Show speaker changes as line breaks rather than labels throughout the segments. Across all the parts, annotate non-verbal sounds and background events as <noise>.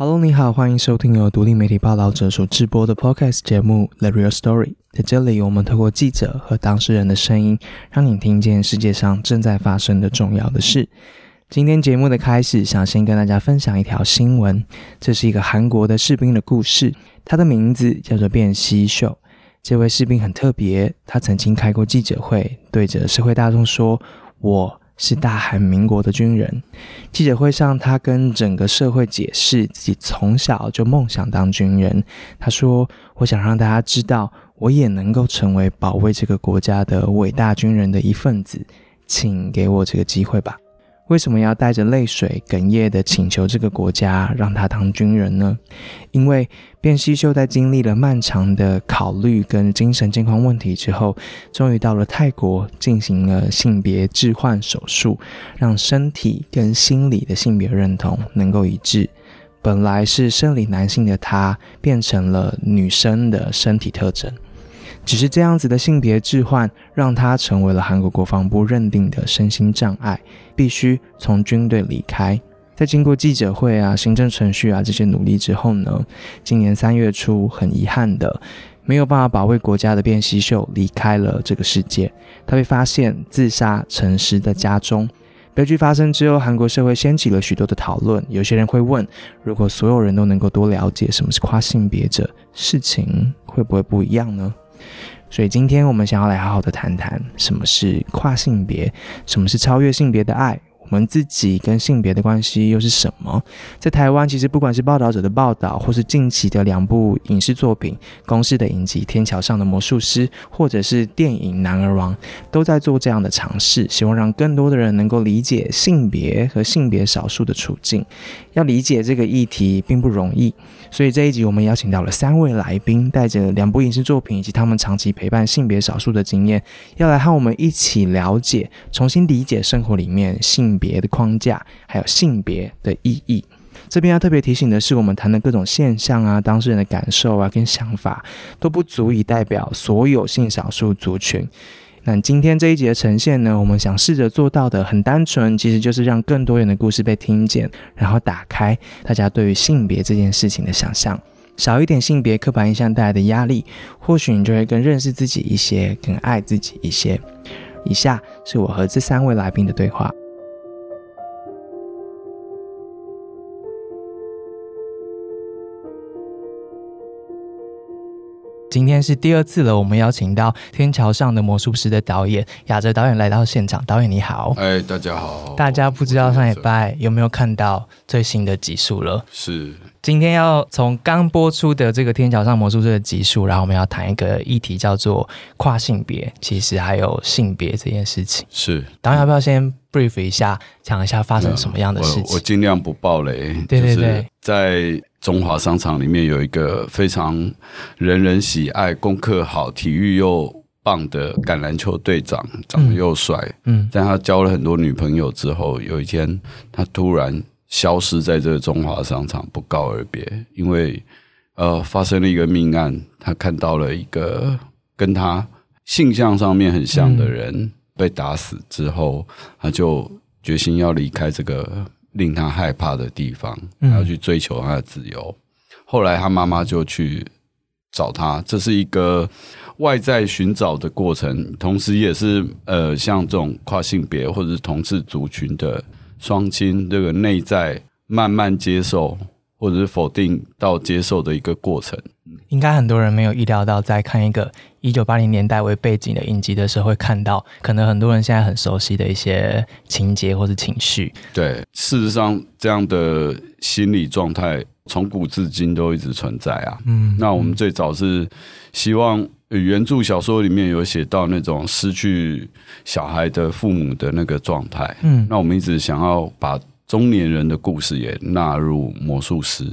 Hello，你好，欢迎收听由独立媒体报道者所制播的 Podcast 节目《The Real Story》。在这里，我们透过记者和当事人的声音，让你听见世界上正在发生的重要的事。今天节目的开始，想先跟大家分享一条新闻。这是一个韩国的士兵的故事，他的名字叫做卞熙秀。这位士兵很特别，他曾经开过记者会，对着社会大众说：“我。”是大韩民国的军人。记者会上，他跟整个社会解释自己从小就梦想当军人。他说：“我想让大家知道，我也能够成为保卫这个国家的伟大军人的一份子，请给我这个机会吧。”为什么要带着泪水哽咽的请求这个国家让他当军人呢？因为卞熙秀在经历了漫长的考虑跟精神健康问题之后，终于到了泰国进行了性别置换手术，让身体跟心理的性别认同能够一致。本来是生理男性的他，变成了女生的身体特征。只是这样子的性别置换，让他成为了韩国国防部认定的身心障碍，必须从军队离开。在经过记者会啊、行政程序啊这些努力之后呢，今年三月初，很遗憾的，没有办法保卫国家的卞熙秀离开了这个世界。他被发现自杀沉尸在家中。悲剧发生之后，韩国社会掀起了许多的讨论。有些人会问：如果所有人都能够多了解什么是跨性别者，事情会不会不一样呢？所以今天我们想要来好好的谈谈什么是跨性别，什么是超越性别的爱。我们自己跟性别的关系又是什么？在台湾，其实不管是报道者的报道，或是近期的两部影视作品，公司的影集《天桥上的魔术师》，或者是电影《男儿王》，都在做这样的尝试，希望让更多的人能够理解性别和性别少数的处境。要理解这个议题并不容易，所以这一集我们邀请到了三位来宾，带着两部影视作品以及他们长期陪伴性别少数的经验，要来和我们一起了解、重新理解生活里面性。别的框架，还有性别的意义。这边要特别提醒的是，我们谈的各种现象啊，当事人的感受啊，跟想法都不足以代表所有性少数族群。那今天这一集的呈现呢，我们想试着做到的很单纯，其实就是让更多人的故事被听见，然后打开大家对于性别这件事情的想象，少一点性别刻板印象带来的压力，或许你就会更认识自己一些，更爱自己一些。以下是我和这三位来宾的对话。今天是第二次了，我们邀请到《天桥上的魔术师》的导演雅哲导演来到现场。导演你好，
哎，大家好。
大家不知道上礼拜有没有看到最新的集数了？
是。
今天要从刚播出的这个《天桥上魔术师》的集数，然后我们要谈一个议题，叫做跨性别，其实还有性别这件事情。
是。
导演要不要先 brief 一下，讲一下发生什么样的事情？
我尽量不爆雷。
对对对，
在。中华商场里面有一个非常人人喜爱、功课好、体育又棒的橄榄球队长，长得又帅。嗯，但他交了很多女朋友之后，有一天他突然消失在这个中华商场，不告而别。因为呃，发生了一个命案，他看到了一个跟他性向上面很像的人被打死之后，他就决心要离开这个。令他害怕的地方，他要去追求他的自由。后来他妈妈就去找他，这是一个外在寻找的过程，同时也是呃，像这种跨性别或者是同志族群的双亲，这个内在慢慢接受或者是否定到接受的一个过程。
应该很多人没有意料到，在看一个一九八零年代为背景的影集的时候，会看到可能很多人现在很熟悉的一些情节或是情绪。
对，事实上，这样的心理状态从古至今都一直存在啊。嗯，那我们最早是希望原著小说里面有写到那种失去小孩的父母的那个状态。嗯，那我们一直想要把中年人的故事也纳入魔术师。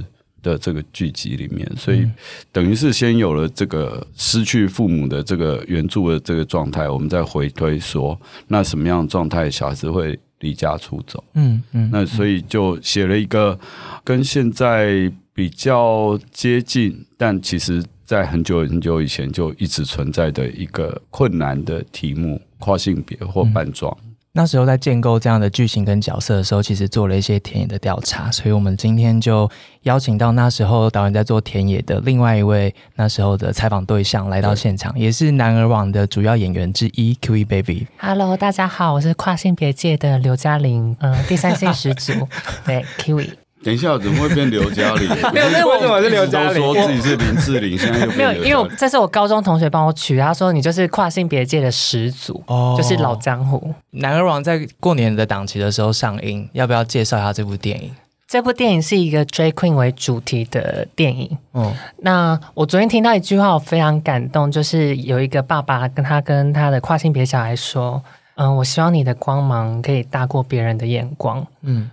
的这个剧集里面，所以等于是先有了这个失去父母的这个原著的这个状态，我们再回推说，那什么样的状态小孩子会离家出走？嗯嗯，那所以就写了一个跟现在比较接近，但其实在很久很久以前就一直存在的一个困难的题目——跨性别或半装。
那时候在建构这样的剧情跟角色的时候，其实做了一些田野的调查，所以我们今天就邀请到那时候导演在做田野的另外一位那时候的采访对象来到现场，也是男儿网的主要演员之一 Q E Baby。
Hello，大家好，我是跨性别界的刘嘉玲，嗯，第三性十足，<laughs> 对 Q E。
等一下，怎么会变刘嘉玲？<laughs>
没有，为什么是刘嘉玲？
说自己是林志玲，现在又
没有，因为这是我高中同学帮我取，他说你就是跨性别界的始祖，哦，就是老江湖。
男儿王在过年的档期的时候上映，要不要介绍一下这部电影？
这部电影是一个 Drag Queen 为主题的电影。嗯，那我昨天听到一句话，我非常感动，就是有一个爸爸跟他跟他的跨性别小孩说：“嗯，我希望你的光芒可以大过别人的眼光。”嗯。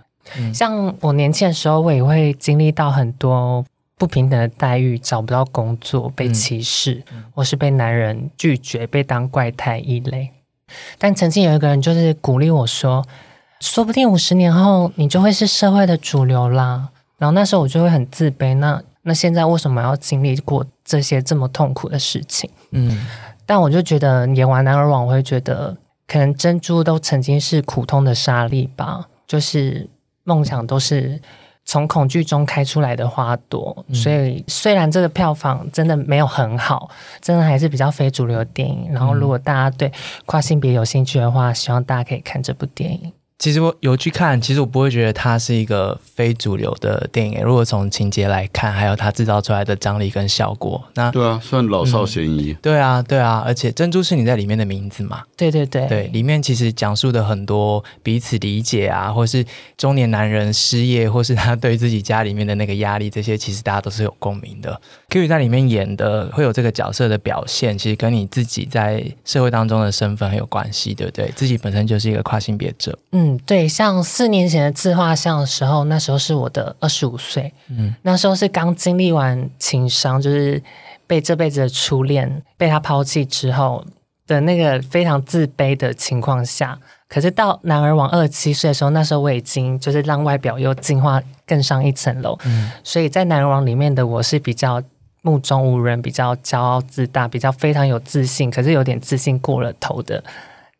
像我年轻的时候，我也会经历到很多不平等的待遇，找不到工作，被歧视，或是被男人拒绝，被当怪胎异类。但曾经有一个人就是鼓励我说：“说不定五十年后，你就会是社会的主流啦。”然后那时候我就会很自卑。那那现在为什么要经历过这些这么痛苦的事情？嗯，但我就觉得演完《男儿网》，我会觉得可能珍珠都曾经是苦痛的沙粒吧，就是。梦想都是从恐惧中开出来的花朵，所以虽然这个票房真的没有很好，真的还是比较非主流的电影。然后，如果大家对跨性别有兴趣的话，希望大家可以看这部电影。
其实我有去看，其实我不会觉得它是一个非主流的电影。如果从情节来看，还有它制造出来的张力跟效果，那
对啊，算老少咸宜。
对啊，对啊，而且珍珠是你在里面的名字嘛？
对对对，
对，里面其实讲述的很多彼此理解啊，或是中年男人失业，或是他对自己家里面的那个压力，这些其实大家都是有共鸣的。Q 在里面演的会有这个角色的表现，其实跟你自己在社会当中的身份很有关系，对不对？自己本身就是一个跨性别者。
嗯，对，像四年前的自画像的时候，那时候是我的二十五岁，嗯，那时候是刚经历完情伤，就是被这辈子的初恋被他抛弃之后的那个非常自卑的情况下。可是到男儿王二十七岁的时候，那时候我已经就是让外表又进化更上一层楼，嗯，所以在男儿王里面的我是比较。目中无人，比较骄傲自大，比较非常有自信，可是有点自信过了头的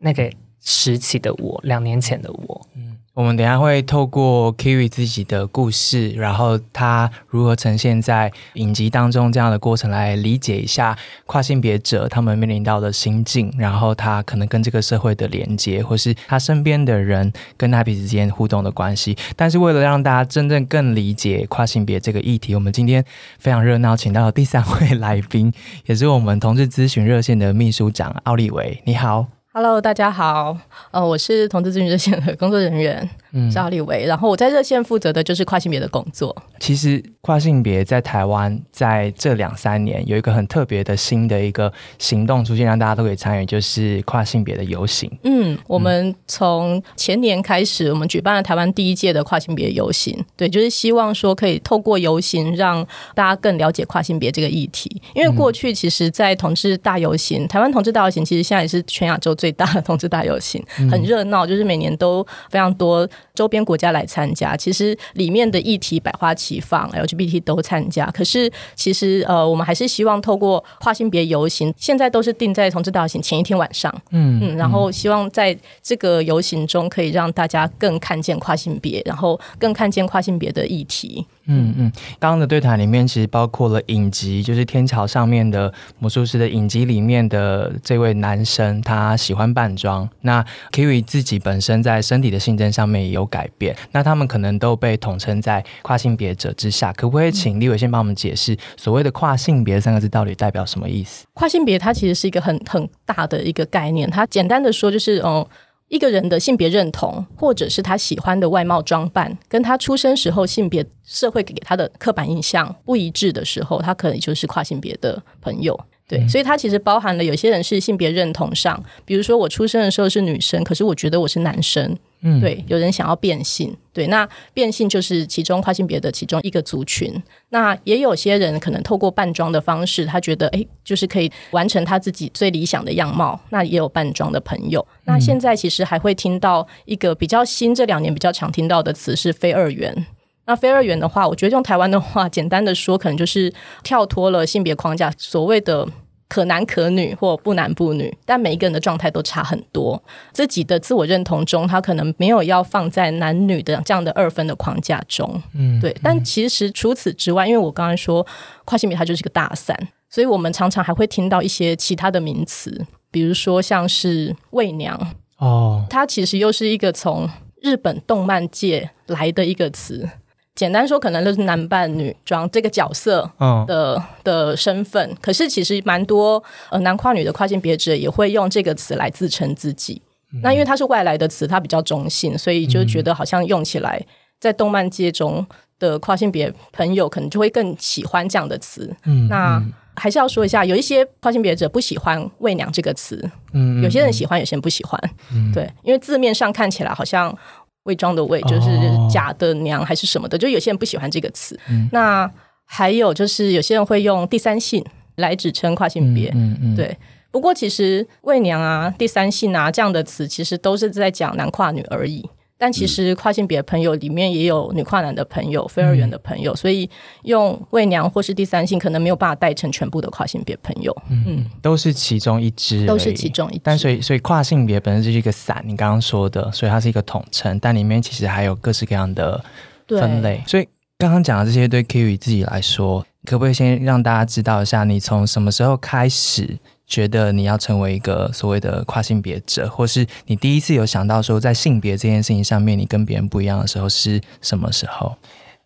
那个时期的我，两年前的我，嗯。
我们等下会透过 Kiwi 自己的故事，然后他如何呈现在影集当中这样的过程，来理解一下跨性别者他们面临到的心境，然后他可能跟这个社会的连接，或是他身边的人跟他彼此之间互动的关系。但是为了让大家真正更理解跨性别这个议题，我们今天非常热闹，请到了第三位来宾，也是我们同志咨询热线的秘书长奥利维。你好。
Hello，大家好，呃，我是同志咨询热线的工作人员嗯。赵立维，然后我在热线负责的就是跨性别的工作。
其实跨性别在台湾在这两三年有一个很特别的新的一个行动出现，让大家都可以参与，就是跨性别的游行。
嗯，我们从前年开始，我们举办了台湾第一届的跨性别游行。对，就是希望说可以透过游行让大家更了解跨性别这个议题。因为过去其实，在同志大游行，台湾同志大游行其实现在也是全亚洲最大的同志大游行，很热闹，就是每年都非常多。周边国家来参加，其实里面的议题百花齐放，LGBT 都参加。可是其实呃，我们还是希望透过跨性别游行，现在都是定在同志大游行前一天晚上，嗯嗯，然后希望在这个游行中可以让大家更看见跨性别，然后更看见跨性别的议题。
嗯嗯，刚刚的对谈里面其实包括了影集，就是天桥上面的魔术师的影集里面的这位男生，他喜喜欢扮装。那 Kiwi 自己本身在身体的性征上面也有改变，那他们可能都被统称在跨性别者之下。可不可以请立伟先帮我们解释所谓的跨性别三个字到底代表什么意思？
跨性别它其实是一个很很大的一个概念，它简单的说就是嗯。一个人的性别认同，或者是他喜欢的外貌装扮，跟他出生时候性别社会给他的刻板印象不一致的时候，他可能就是跨性别的朋友。对，所以它其实包含了有些人是性别认同上，比如说我出生的时候是女生，可是我觉得我是男生。嗯，对，有人想要变性，对，那变性就是其中跨性别的其中一个族群。那也有些人可能透过扮装的方式，他觉得哎，就是可以完成他自己最理想的样貌。那也有扮装的朋友。那现在其实还会听到一个比较新，这两年比较常听到的词是非二元。那非二元的话，我觉得用台湾的话，简单的说，可能就是跳脱了性别框架，所谓的。可男可女或不男不女，但每一个人的状态都差很多。自己的自我认同中，他可能没有要放在男女的这样的二分的框架中。嗯，对。但其实除此之外，因为我刚才说跨性别它就是一个大伞，所以我们常常还会听到一些其他的名词，比如说像是媚娘哦，它其实又是一个从日本动漫界来的一个词。简单说，可能就是男扮女装这个角色的的身份。可是其实蛮多呃男跨女的跨性别者也会用这个词来自称自己。那因为它是外来的词，它比较中性，所以就觉得好像用起来在动漫界中的跨性别朋友可能就会更喜欢这样的词。嗯，那还是要说一下，有一些跨性别者不喜欢“伪娘”这个词。嗯，有些人喜欢，有些人不喜欢。嗯，对，因为字面上看起来好像。伪装的伪就是假的娘还是什么的，就有些人不喜欢这个词。那还有就是有些人会用第三性来指称跨性别。嗯嗯，对。不过其实伪娘啊、第三性啊这样的词，其实都是在讲男跨女而已。但其实跨性别朋友里面也有女跨男的朋友、非二元的朋友，所以用未娘或是第三性可能没有办法代成全部的跨性别朋友。
嗯，都是其中一支，
都是其中一支。
但所以所以跨性别本身就是一个伞，你刚刚说的，所以它是一个统称，但里面其实还有各式各样的分类。所以刚刚讲的这些，对 Kiwi 自己来说，可不可以先让大家知道一下，你从什么时候开始？觉得你要成为一个所谓的跨性别者，或是你第一次有想到说在性别这件事情上面你跟别人不一样的时候是什么时候？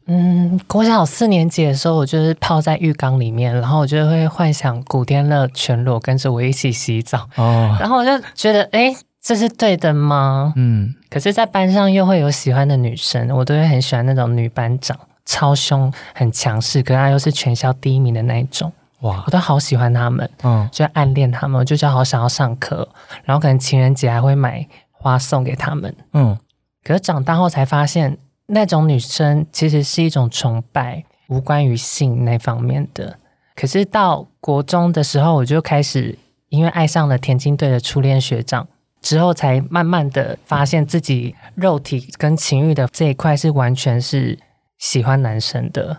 嗯，国小四年级的时候，我就是泡在浴缸里面，然后我就会幻想古天乐全裸跟着我一起洗澡，哦，然后我就觉得，哎，这是对的吗？嗯，可是，在班上又会有喜欢的女生，我都会很喜欢那种女班长，超凶、很强势，可她又是全校第一名的那一种。哇，我都好喜欢他们，嗯，就暗恋他们，就就好想要上课，然后可能情人节还会买花送给他们，嗯。可是长大后才发现，那种女生其实是一种崇拜，无关于性那方面的。可是到国中的时候，我就开始因为爱上了田径队的初恋学长，之后才慢慢的发现自己肉体跟情欲的这一块是完全是喜欢男生的。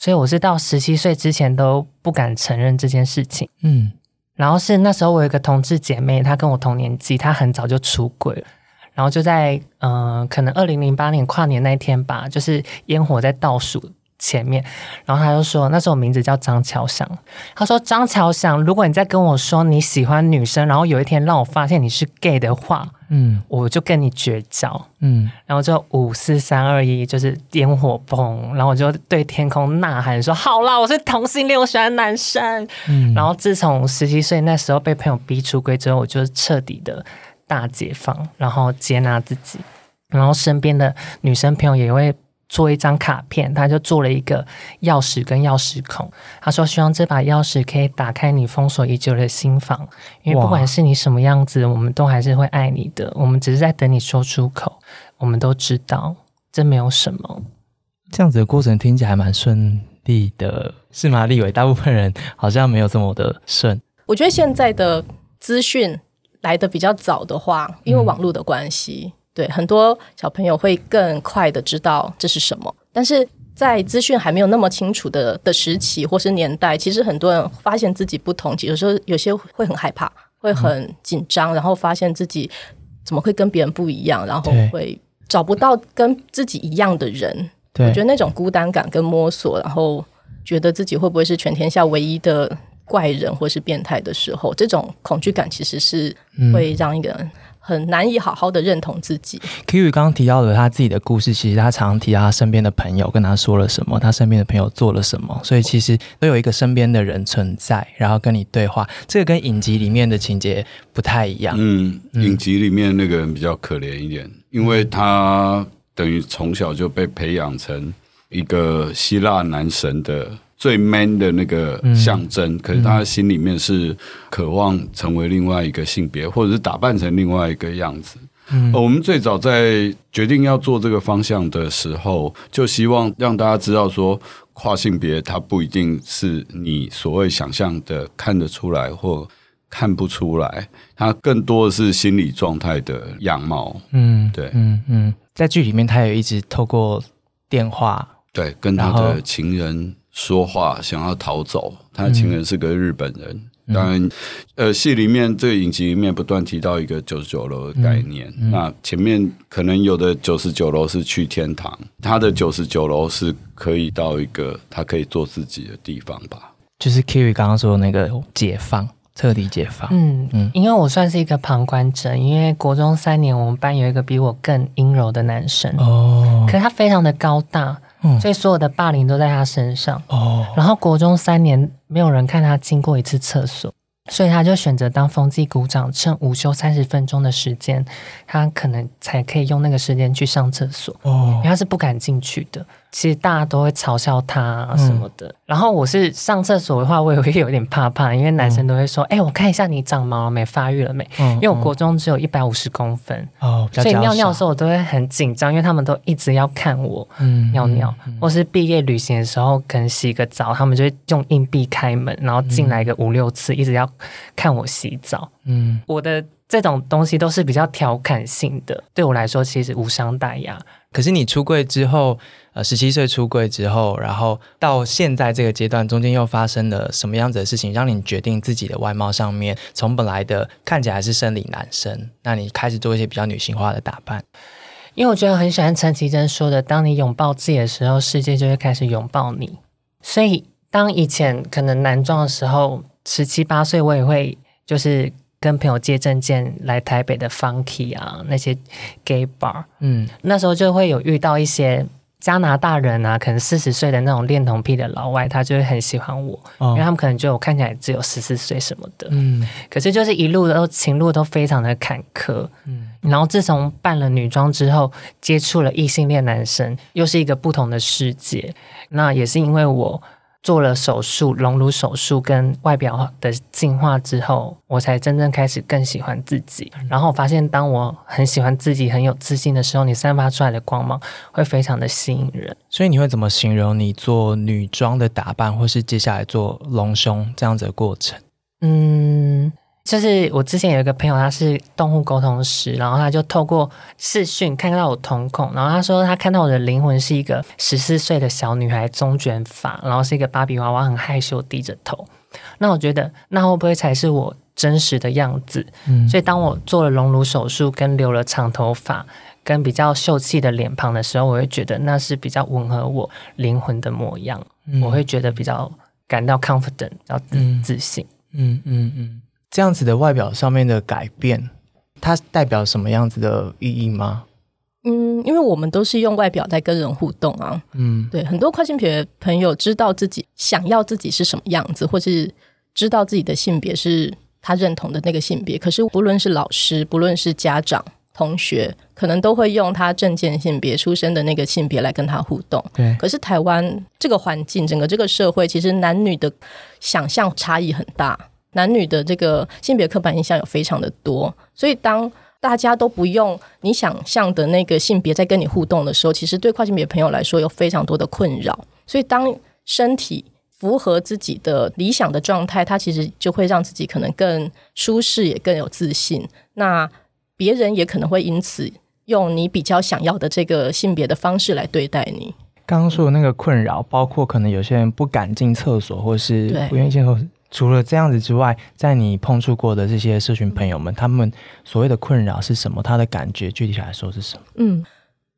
所以我是到十七岁之前都不敢承认这件事情。嗯，然后是那时候我有一个同志姐妹，她跟我同年纪，她很早就出轨了。然后就在嗯，可能二零零八年跨年那一天吧，就是烟火在倒数前面，然后他就说，那时候名字叫张乔祥。他说张乔祥，如果你再跟我说你喜欢女生，然后有一天让我发现你是 gay 的话。嗯，我就跟你绝交，嗯，然后就五四三二一，就是烟火崩，然后我就对天空呐喊说：“好啦，我是同性恋，我喜欢男生。”嗯，然后自从十七岁那时候被朋友逼出轨之后，我就彻底的大解放，然后接纳自己，然后身边的女生朋友也会。做一张卡片，他就做了一个钥匙跟钥匙孔。他说：“希望这把钥匙可以打开你封锁已久的心房，因为不管是你什么样子，我们都还是会爱你的。我们只是在等你说出口。我们都知道，这没有什么。
这样子的过程听起来蛮顺利的，是吗？立伟，大部分人好像没有这么的顺。
我觉得现在的资讯来的比较早的话，因为网络的关系。”对很多小朋友会更快的知道这是什么，但是在资讯还没有那么清楚的的时期或是年代，其实很多人发现自己不同，有时候有些会很害怕，会很紧张，然后发现自己怎么会跟别人不一样，然后会找不到跟自己一样的人。我觉得那种孤单感跟摸索，然后觉得自己会不会是全天下唯一的怪人或是变态的时候，这种恐惧感其实是会让一个人。很难以好好的认同自己。
Kiwi 刚刚提到了他自己的故事，其实他常常提到他身边的朋友跟他说了什么，他身边的朋友做了什么，所以其实都有一个身边的人存在，然后跟你对话。这个跟影集里面的情节不太一样。
嗯，影集里面那个人比较可怜一点，因为他等于从小就被培养成一个希腊男神的。最 man 的那个象征，可是他心里面是渴望成为另外一个性别，或者是打扮成另外一个样子。嗯我们最早在决定要做这个方向的时候，就希望让大家知道说，跨性别它不一定是你所谓想象的看得出来或看不出来，它更多的是心理状态的样貌。嗯，对，嗯
嗯，在剧里面，他也一直透过电话，
对，跟他的情人。说话想要逃走，他的情人是个日本人，当然，呃，戏里面这个影集里面不断提到一个九十九楼的概念。那前面可能有的九十九楼是去天堂，他的九十九楼是可以到一个他可以做自己的地方吧？
就是 Kiri 刚刚说的那个解放，彻底解放。
嗯嗯，因为我算是一个旁观者，因为国中三年我们班有一个比我更阴柔的男生哦，可是他非常的高大。所以所有的霸凌都在他身上。哦，然后国中三年没有人看他经过一次厕所，所以他就选择当风纪股长，趁午休三十分钟的时间，他可能才可以用那个时间去上厕所。哦，因为他是不敢进去的。其实大家都会嘲笑他什么的，然后我是上厕所的话，我也会有点怕怕，因为男生都会说：“哎，我看一下你长毛没，发育了没？”因为我国中只有一百五十公分，哦，所以尿尿的时候我都会很紧张，因为他们都一直要看我尿尿，或是毕业旅行的时候，可能洗个澡，他们就会用硬币开门，然后进来个五六次，一直要看我洗澡。嗯，我的这种东西都是比较调侃性的，对我来说其实无伤大雅。
可是你出柜之后。呃，十七岁出柜之后，然后到现在这个阶段，中间又发生了什么样子的事情，让你决定自己的外貌上面，从本来的看起来是生理男生，那你开始做一些比较女性化的打扮？
因为我觉得很喜欢陈绮贞说的：“当你拥抱自己的时候，世界就会开始拥抱你。”所以，当以前可能男装的时候，十七八岁，我也会就是跟朋友借证件来台北的 Funky 啊，那些 Gay Bar，嗯，那时候就会有遇到一些。加拿大人啊，可能四十岁的那种恋童癖的老外，他就会很喜欢我，因为他们可能觉得我看起来只有十四岁什么的。嗯，可是就是一路都情路都非常的坎坷。嗯，然后自从扮了女装之后，接触了异性恋男生，又是一个不同的世界。那也是因为我。做了手术，隆乳手术跟外表的进化之后，我才真正开始更喜欢自己。然后我发现，当我很喜欢自己、很有自信的时候，你散发出来的光芒会非常的吸引人。
所以你会怎么形容你做女装的打扮，或是接下来做隆胸这样子的过程？嗯。
就是我之前有一个朋友，他是动物沟通师，然后他就透过视讯看到我瞳孔，然后他说他看到我的灵魂是一个十四岁的小女孩，中卷发，然后是一个芭比娃娃，很害羞，低着头。那我觉得那会不会才是我真实的样子？嗯，所以当我做了隆乳手术，跟留了长头发，跟比较秀气的脸庞的时候，我会觉得那是比较吻合我灵魂的模样。我会觉得比较感到 confident，比较自信。嗯嗯
嗯。这样子的外表上面的改变，它代表什么样子的意义吗？
嗯，因为我们都是用外表在跟人互动啊。嗯，对，很多跨性别朋友知道自己想要自己是什么样子，或是知道自己的性别是他认同的那个性别。可是，不论是老师，不论是家长、同学，可能都会用他证件性别出生的那个性别来跟他互动。
对。
可是台湾这个环境，整个这个社会，其实男女的想象差异很大。男女的这个性别刻板印象有非常的多，所以当大家都不用你想象的那个性别在跟你互动的时候，其实对跨性别朋友来说有非常多的困扰。所以当身体符合自己的理想的状态，它其实就会让自己可能更舒适，也更有自信。那别人也可能会因此用你比较想要的这个性别的方式来对待你。
刚刚说的那个困扰，包括可能有些人不敢进厕所，或是不愿意进厕所。除了这样子之外，在你碰触过的这些社群朋友们，他们所谓的困扰是什么？他的感觉具体来说是什么？嗯，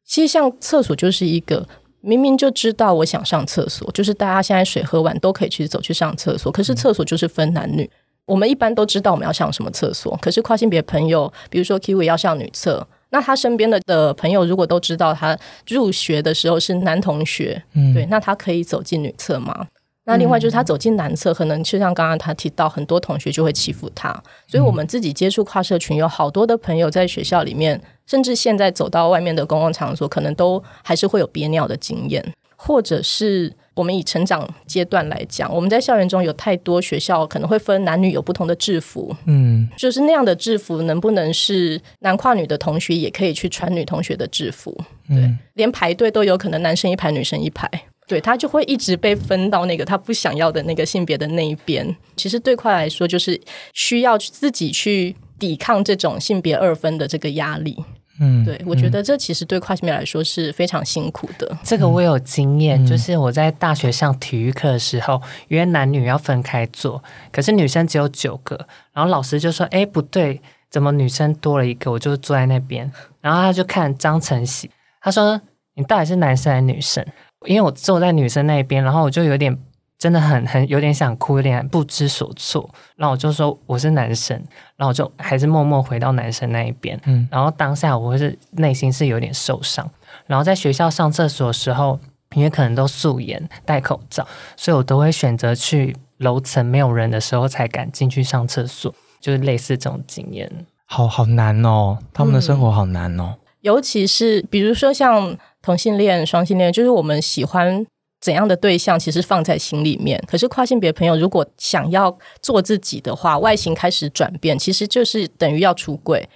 其实像厕所就是一个明明就知道我想上厕所，就是大家现在水喝完都可以去走去上厕所，可是厕所就是分男女。我们一般都知道我们要上什么厕所，可是跨性别朋友，比如说 Kiwi 要上女厕，那他身边的的朋友如果都知道他入学的时候是男同学，嗯，对，那他可以走进女厕吗？那另外就是他走进男厕，可能就像刚刚他提到，很多同学就会欺负他。所以我们自己接触跨社群，有好多的朋友在学校里面，甚至现在走到外面的公共场所，可能都还是会有憋尿的经验。或者是我们以成长阶段来讲，我们在校园中有太多学校可能会分男女有不同的制服，嗯，就是那样的制服能不能是男跨女的同学也可以去穿女同学的制服？对，连排队都有可能男生一排，女生一排。对他就会一直被分到那个他不想要的那个性别的那一边。其实对快来说，就是需要自己去抵抗这种性别二分的这个压力。嗯，对，我觉得这其实对跨性别来说是非常辛苦的。
这个我有经验，就是我在大学上体育课的时候，约男女要分开坐，可是女生只有九个，然后老师就说：“哎，不对，怎么女生多了一个？”我就坐在那边，然后他就看张晨曦，他说：“你到底是男生还是女生？”因为我坐在女生那边，然后我就有点。真的很很有点想哭，有点不知所措。然后我就说我是男生，然后我就还是默默回到男生那一边。嗯，然后当下我是内心是有点受伤。然后在学校上厕所的时候，因为可能都素颜戴口罩，所以我都会选择去楼层没有人的时候才敢进去上厕所，就是类似这种经验。
好好难哦，他们的生活好难哦。
尤其是比如说像同性恋、双性恋，就是我们喜欢。怎样的对象其实放在心里面，可是跨性别朋友如果想要做自己的话，外形开始转变，其实就是等于要出柜，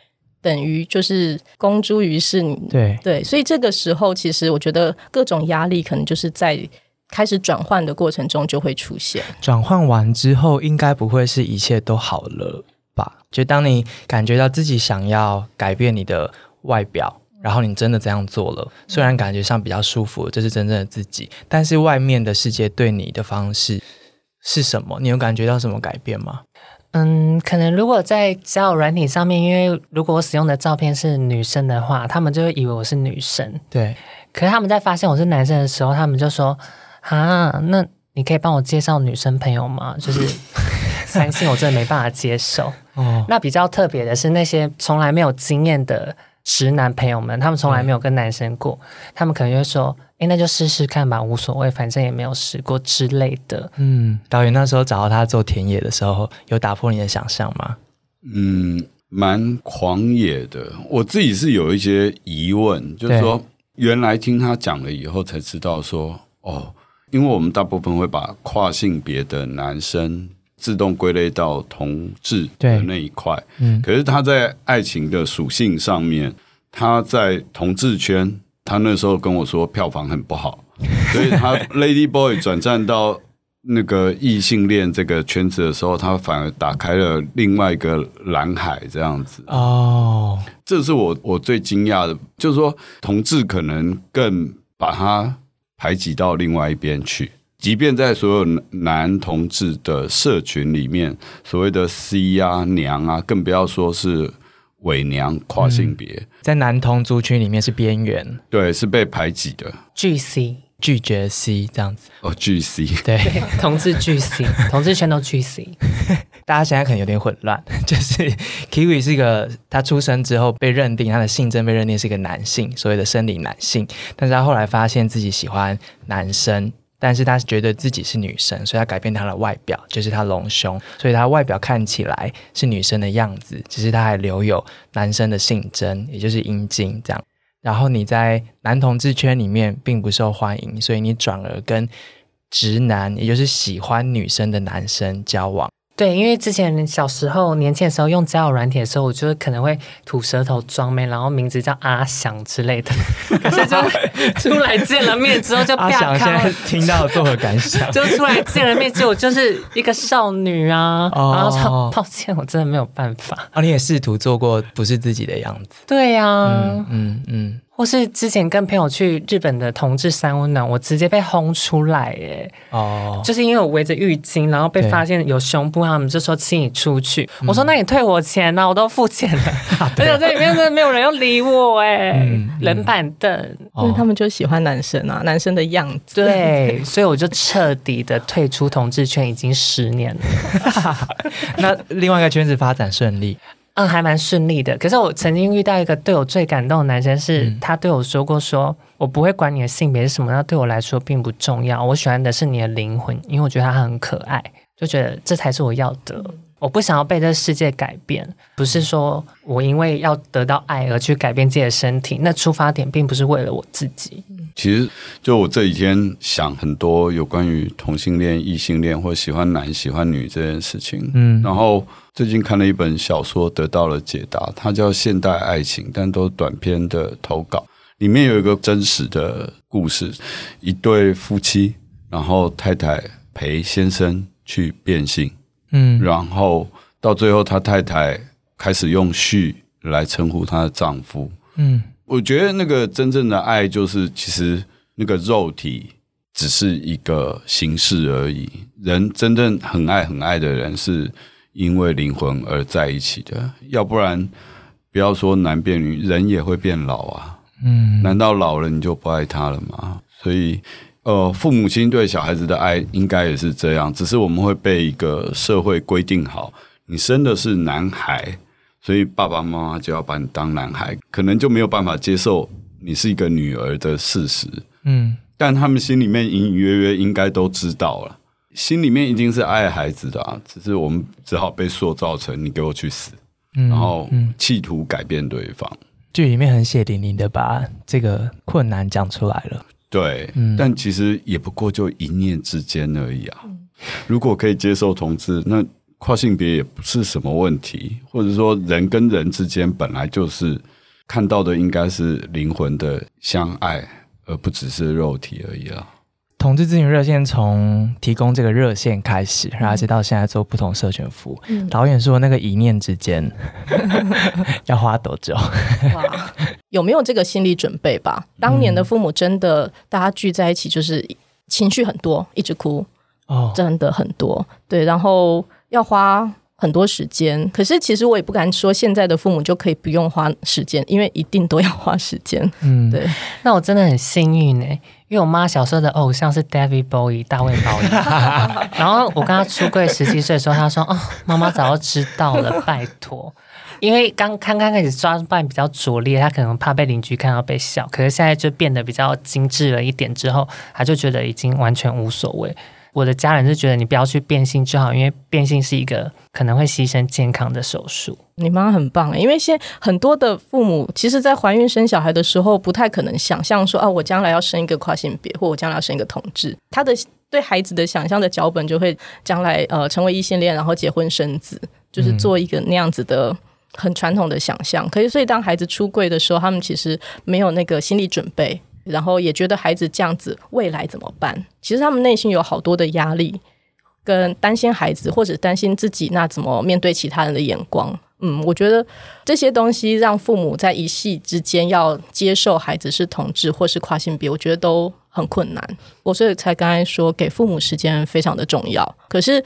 等于就是公诸于世。你
对
对，所以这个时候，其实我觉得各种压力可能就是在开始转换的过程中就会出现。
转换完之后，应该不会是一切都好了吧？就当你感觉到自己想要改变你的外表。然后你真的这样做了，虽然感觉上比较舒服，这是真正的自己，但是外面的世界对你的方式是什么？你有感觉到什么改变吗？
嗯，可能如果在交友软体上面，因为如果我使用的照片是女生的话，他们就会以为我是女生。
对。
可是他们在发现我是男生的时候，他们就说：“啊，那你可以帮我介绍女生朋友吗？” <laughs> 就是三星，我真的没办法接受。哦。那比较特别的是，那些从来没有经验的。直男朋友们，他们从来没有跟男生过，他们可能就说：“哎，那就试试看吧，无所谓，反正也没有试过之类的。”
嗯，导演那时候找到他做田野的时候，有打破你的想象吗？
嗯，蛮狂野的。我自己是有一些疑问，就是说，原来听他讲了以后才知道说，哦，因为我们大部分会把跨性别的男生。自动归类到同志的那一块，嗯，可是他在爱情的属性上面，他在同志圈，他那时候跟我说票房很不好，<laughs> 所以他 Lady Boy 转战到那个异性恋这个圈子的时候，他反而打开了另外一个蓝海，这样子。哦，这是我我最惊讶的，就是说同志可能更把他排挤到另外一边去。即便在所有男同志的社群里面，所谓的 C 啊、娘啊，更不要说是伪娘跨性别，
在男同族群里面是边缘，
对，是被排挤的。
巨 C
拒绝 C 这样子
哦，巨 C
对，
同志巨 C，<laughs> 同志全都巨 C。<laughs>
大家现在可能有点混乱，<laughs> 就是 Kiwi 是一个他出生之后被认定他的性征被认定是一个男性，所谓的生理男性，但是他后来发现自己喜欢男生。但是他觉得自己是女生，所以他改变他的外表，就是他隆胸，所以他外表看起来是女生的样子，只是他还留有男生的性征，也就是阴茎这样。然后你在男同志圈里面并不受欢迎，所以你转而跟直男，也就是喜欢女生的男生交往。
对，因为之前小时候年轻的时候用交友软体的时候，我就是可能会吐舌头装妹，然后名字叫阿翔之类的。可是就 <laughs> 出来见了面之后，就
阿翔现在听到作何感想？<laughs>
就出来见了面之后，就是一个少女啊。然后抱歉，我真的没有办法。
啊，你也试图做过不是自己的样子。
对呀，嗯嗯。或是之前跟朋友去日本的同志三温暖，我直接被轰出来耶！哦，就是因为我围着浴巾，然后被发现有胸部，他们就说请你出去。我说那你退我钱呐，我都付钱了。<laughs> 而且这里面真的没有人要理我 <laughs> 哎，冷板凳，
因为他们就喜欢男生啊，男生的样子。
对，所以我就彻底的退出同志圈，已经十年了。<laughs>
那另外一个圈子发展顺利。
嗯，还蛮顺利的。可是我曾经遇到一个对我最感动的男生，是他对我说过：“说我不会管你的性别是什么，那对我来说并不重要。我喜欢的是你的灵魂，因为我觉得他很可爱，就觉得这才是我要的。我不想要被这世界改变，不是说我因为要得到爱而去改变自己的身体。那出发点并不是为了我自己。
其实，就我这几天想很多有关于同性恋、异性恋或喜欢男、喜欢女这件事情。嗯，然后。最近看了一本小说，得到了解答。它叫《现代爱情》，但都短篇的投稿。里面有一个真实的故事：一对夫妻，然后太太陪先生去变性，嗯，然后到最后，他太太开始用“序”来称呼她的丈夫，嗯，我觉得那个真正的爱就是，其实那个肉体只是一个形式而已。人真正很爱很爱的人，是因为灵魂而在一起的。要不然，不要说男变女，人也会变老啊。嗯，难道老了你就不爱他了吗？所以，呃，父母亲对小孩子的爱应该也是这样，只是我们会被一个社会规定好，你生的是男孩。所以爸爸妈妈就要把你当男孩，可能就没有办法接受你是一个女儿的事实。嗯，但他们心里面隐隐约约应该都知道了，心里面一定是爱孩子的啊，只是我们只好被塑造成你给我去死，然后企图改变对方。
剧里面很血淋淋的把这个困难讲出来了。
对，但其实也不过就一念之间而已啊。如果可以接受同志，那。跨性别也不是什么问题，或者说人跟人之间本来就是看到的应该是灵魂的相爱，而不只是肉体而已啊。
同志咨询热线从提供这个热线开始，然后直到现在做不同社群服务。导演说那个一念之间 <laughs> 要花多久？哇，
有没有这个心理准备吧？当年的父母真的大家聚在一起，就是情绪很多，一直哭哦，真的很多。对，然后。要花很多时间，可是其实我也不敢说现在的父母就可以不用花时间，因为一定都要花时间。嗯，对。
那我真的很幸运呢，因为我妈小时候的偶像是 David Bowie 大卫鲍伊。<laughs> 然后我跟她出柜十七岁的时候，她说：“哦，妈妈早就知道了，拜托。<laughs> ”因为刚刚刚开始装扮比较拙劣，她可能怕被邻居看到被笑。可是现在就变得比较精致了一点之后，她就觉得已经完全无所谓。我的家人是觉得你不要去变性就好，因为变性是一个可能会牺牲健康的手术。
你妈很棒，因为现很多的父母其实，在怀孕生小孩的时候，不太可能想象说，啊，我将来要生一个跨性别，或我将来要生一个同志。他的对孩子的想象的脚本就会将来呃成为异性恋，然后结婚生子，就是做一个那样子的很传统的想象。可是，所以当孩子出柜的时候，他们其实没有那个心理准备。然后也觉得孩子这样子未来怎么办？其实他们内心有好多的压力，跟担心孩子或者担心自己，那怎么面对其他人的眼光？嗯，我觉得这些东西让父母在一系之间要接受孩子是同志或是跨性别，我觉得都很困难。我所以才刚才说给父母时间非常的重要。可是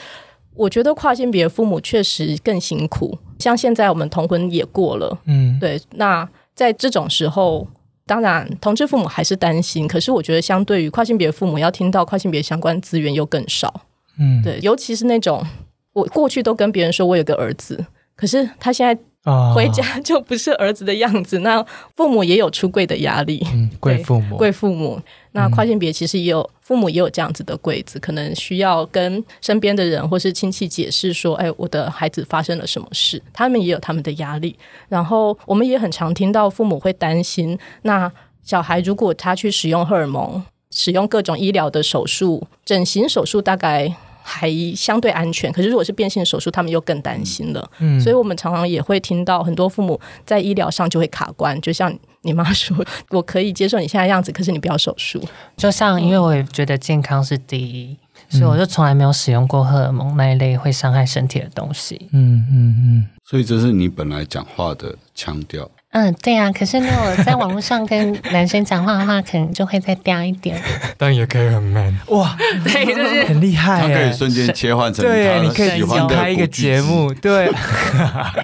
我觉得跨性别父母确实更辛苦。像现在我们同婚也过了，嗯，对。那在这种时候。当然，同志父母还是担心，可是我觉得相对于跨性别父母，要听到跨性别相关资源又更少。嗯，对，尤其是那种我过去都跟别人说我有个儿子，可是他现在。回家就不是儿子的样子，<laughs> 那父母也有出柜的压力。
嗯，贵父母，
贵父母。那跨性别其实也有父母也有这样子的柜子，可能需要跟身边的人或是亲戚解释说：“哎，我的孩子发生了什么事？”他们也有他们的压力。然后我们也很常听到父母会担心，那小孩如果他去使用荷尔蒙，使用各种医疗的手术，整形手术大概。还相对安全，可是如果是变性手术，他们又更担心了。嗯，所以我们常常也会听到很多父母在医疗上就会卡关，就像你妈说：“我可以接受你现在样子，可是你不要手术。”
就像因为我也觉得健康是第一，所以我就从来没有使用过荷尔蒙那一类会伤害身体的东西。嗯
嗯嗯，所以这是你本来讲话的腔调。
嗯，对啊，可是如果在网络上跟男生讲话的话，可能就会再嗲一点。<laughs>
但也可以很 man 哇，<laughs>
对，就是
很厉害，
他可以瞬间切换成对，
你可以开一个节目，对，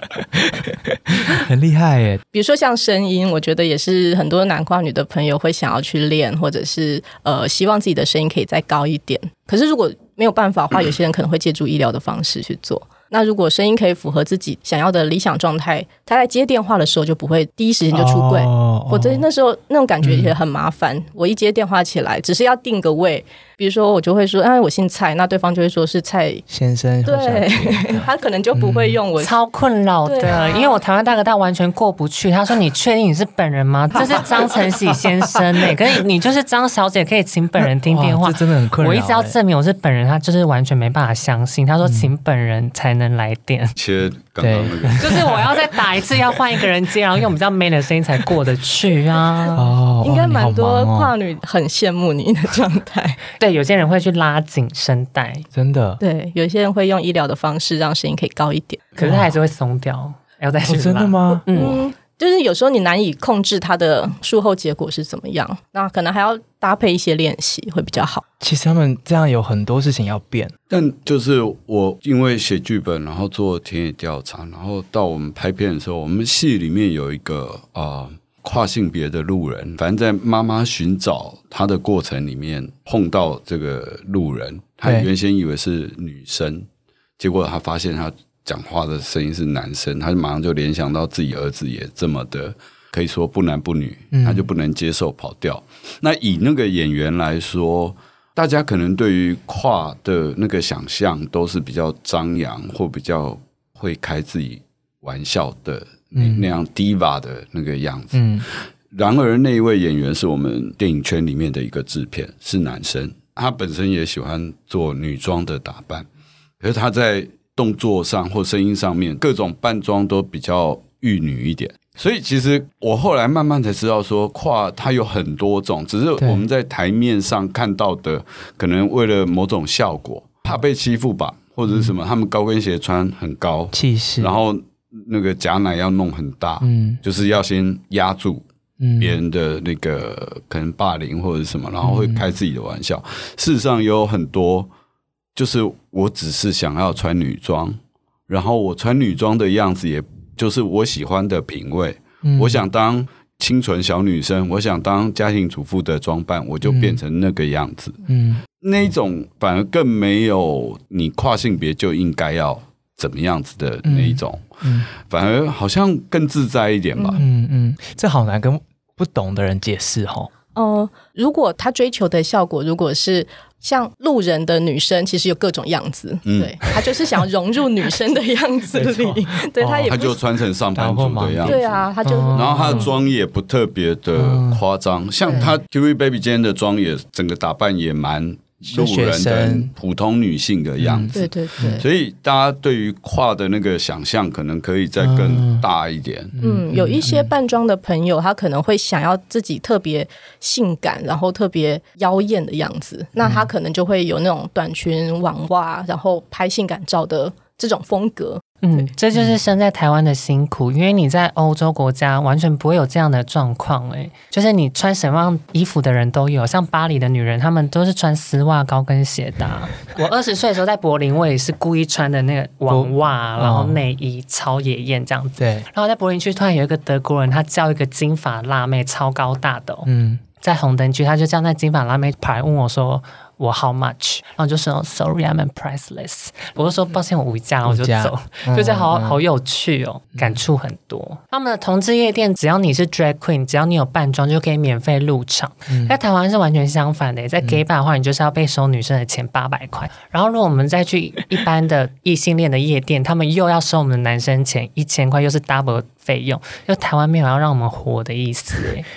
<laughs> 很厉害耶。
比如说像声音，我觉得也是很多男跨女的朋友会想要去练，或者是呃，希望自己的声音可以再高一点。可是如果没有办法的话，有些人可能会借助医疗的方式去做。那如果声音可以符合自己想要的理想状态，他在接电话的时候就不会第一时间就出柜，否则那时候那种感觉也很麻烦。我一接电话起来，只是要定个位。比如说，我就会说，哎，我姓蔡，那对方就会说是蔡
先生。
对，<laughs> 他可能就不会用我。
超困扰的，因为我台湾大哥大完全过不去。他说：“你确定你是本人吗？<laughs> 这是张晨喜先生呢，<laughs> 可是你就是张小姐，可以请本人听电话。”
这真的很困扰。
我一直要证明我是本人，他就是完全没办法相信。他说：“请本人才能来电。”
切，对，
就是我要再打一次，要换一个人接，然后用比较 man 的声音才过得去啊。哦，
应该蛮多跨女很羡慕你的状态。
对，有些人会去拉紧声带，
真的。
对，有些人会用医疗的方式让声音可以高一点，
可是它还是会松掉，要再去拉。
真的吗？
嗯，就是有时候你难以控制它的术后结果是怎么样，那可能还要搭配一些练习会比较好。
其实他们这样有很多事情要变，
但就是我因为写剧本，然后做田野调查，然后到我们拍片的时候，我们戏里面有一个啊跨性别的路人，反正在妈妈寻找他的过程里面碰到这个路人，他原先以为是女生，结果他发现他。讲话的声音是男生，他就马上就联想到自己儿子也这么的，可以说不男不女，他就不能接受跑调。那以那个演员来说，大家可能对于跨的那个想象都是比较张扬或比较会开自己玩笑的那那样 diva 的那个样子。然而那一位演员是我们电影圈里面的一个制片，是男生，他本身也喜欢做女装的打扮，可是他在。动作上或声音上面，各种扮装都比较玉女一点，所以其实我后来慢慢才知道，说跨它有很多种，只是我们在台面上看到的，可能为了某种效果，怕被欺负吧，或者是什么，他们高跟鞋穿很高
气势，
然后那个假奶要弄很大，嗯，就是要先压住别人的那个可能霸凌或者什么，然后会开自己的玩笑。事实上有很多。就是我只是想要穿女装，然后我穿女装的样子，也就是我喜欢的品味。我想当清纯小女生，我想当家庭主妇的装扮，我就变成那个样子。嗯，那种反而更没有你跨性别就应该要怎么样子的那一种，反而好像更自在一点吧。
嗯嗯，这好难跟不懂的人解释哈。
哦，如果他追求的效果如果是。像路人的女生，其实有各种样子，对他就是想融入女生的样子里，<laughs> <laughs> 对他也
她就穿成上班族的样子，
对啊，她就
然后他的妆也不特别的夸张，像她 TV Baby 今天的妆也整个打扮也蛮。路人跟普通女性的样子，
对对对，
所以大家对于跨的那个想象，可能可以再更大一点。
嗯，有一些扮装的朋友，他可能会想要自己特别性感，然后特别妖艳的样子，那他可能就会有那种短裙、网袜，然后拍性感照的这种风格。
嗯，这就是生在台湾的辛苦，因为你在欧洲国家完全不会有这样的状况，哎，就是你穿什么样衣服的人都有，像巴黎的女人，她们都是穿丝袜、高跟鞋的。<laughs> 我二十岁的时候在柏林，我也是故意穿的那个网袜，然后内衣超野艳这样子。
对，
然后在柏林区突然有一个德国人，他叫一个金发辣妹，超高大的，嗯，在红灯区，他就叫那金发辣妹牌问我说。我 how much，然后就说 sorry I'm priceless，我就说抱歉我无价，我就走，就这好好有趣哦，感触很多。他们的同志夜店，只要你是 drag queen，只要你有扮装就可以免费入场。在台湾是完全相反的，在 gay bar 的话，你就是要被收女生的钱八百块。然后如果我们再去一般的异性恋的夜店，他们又要收我们的男生钱一千块，又是 double。费用，就台湾没有要让我们活的意思。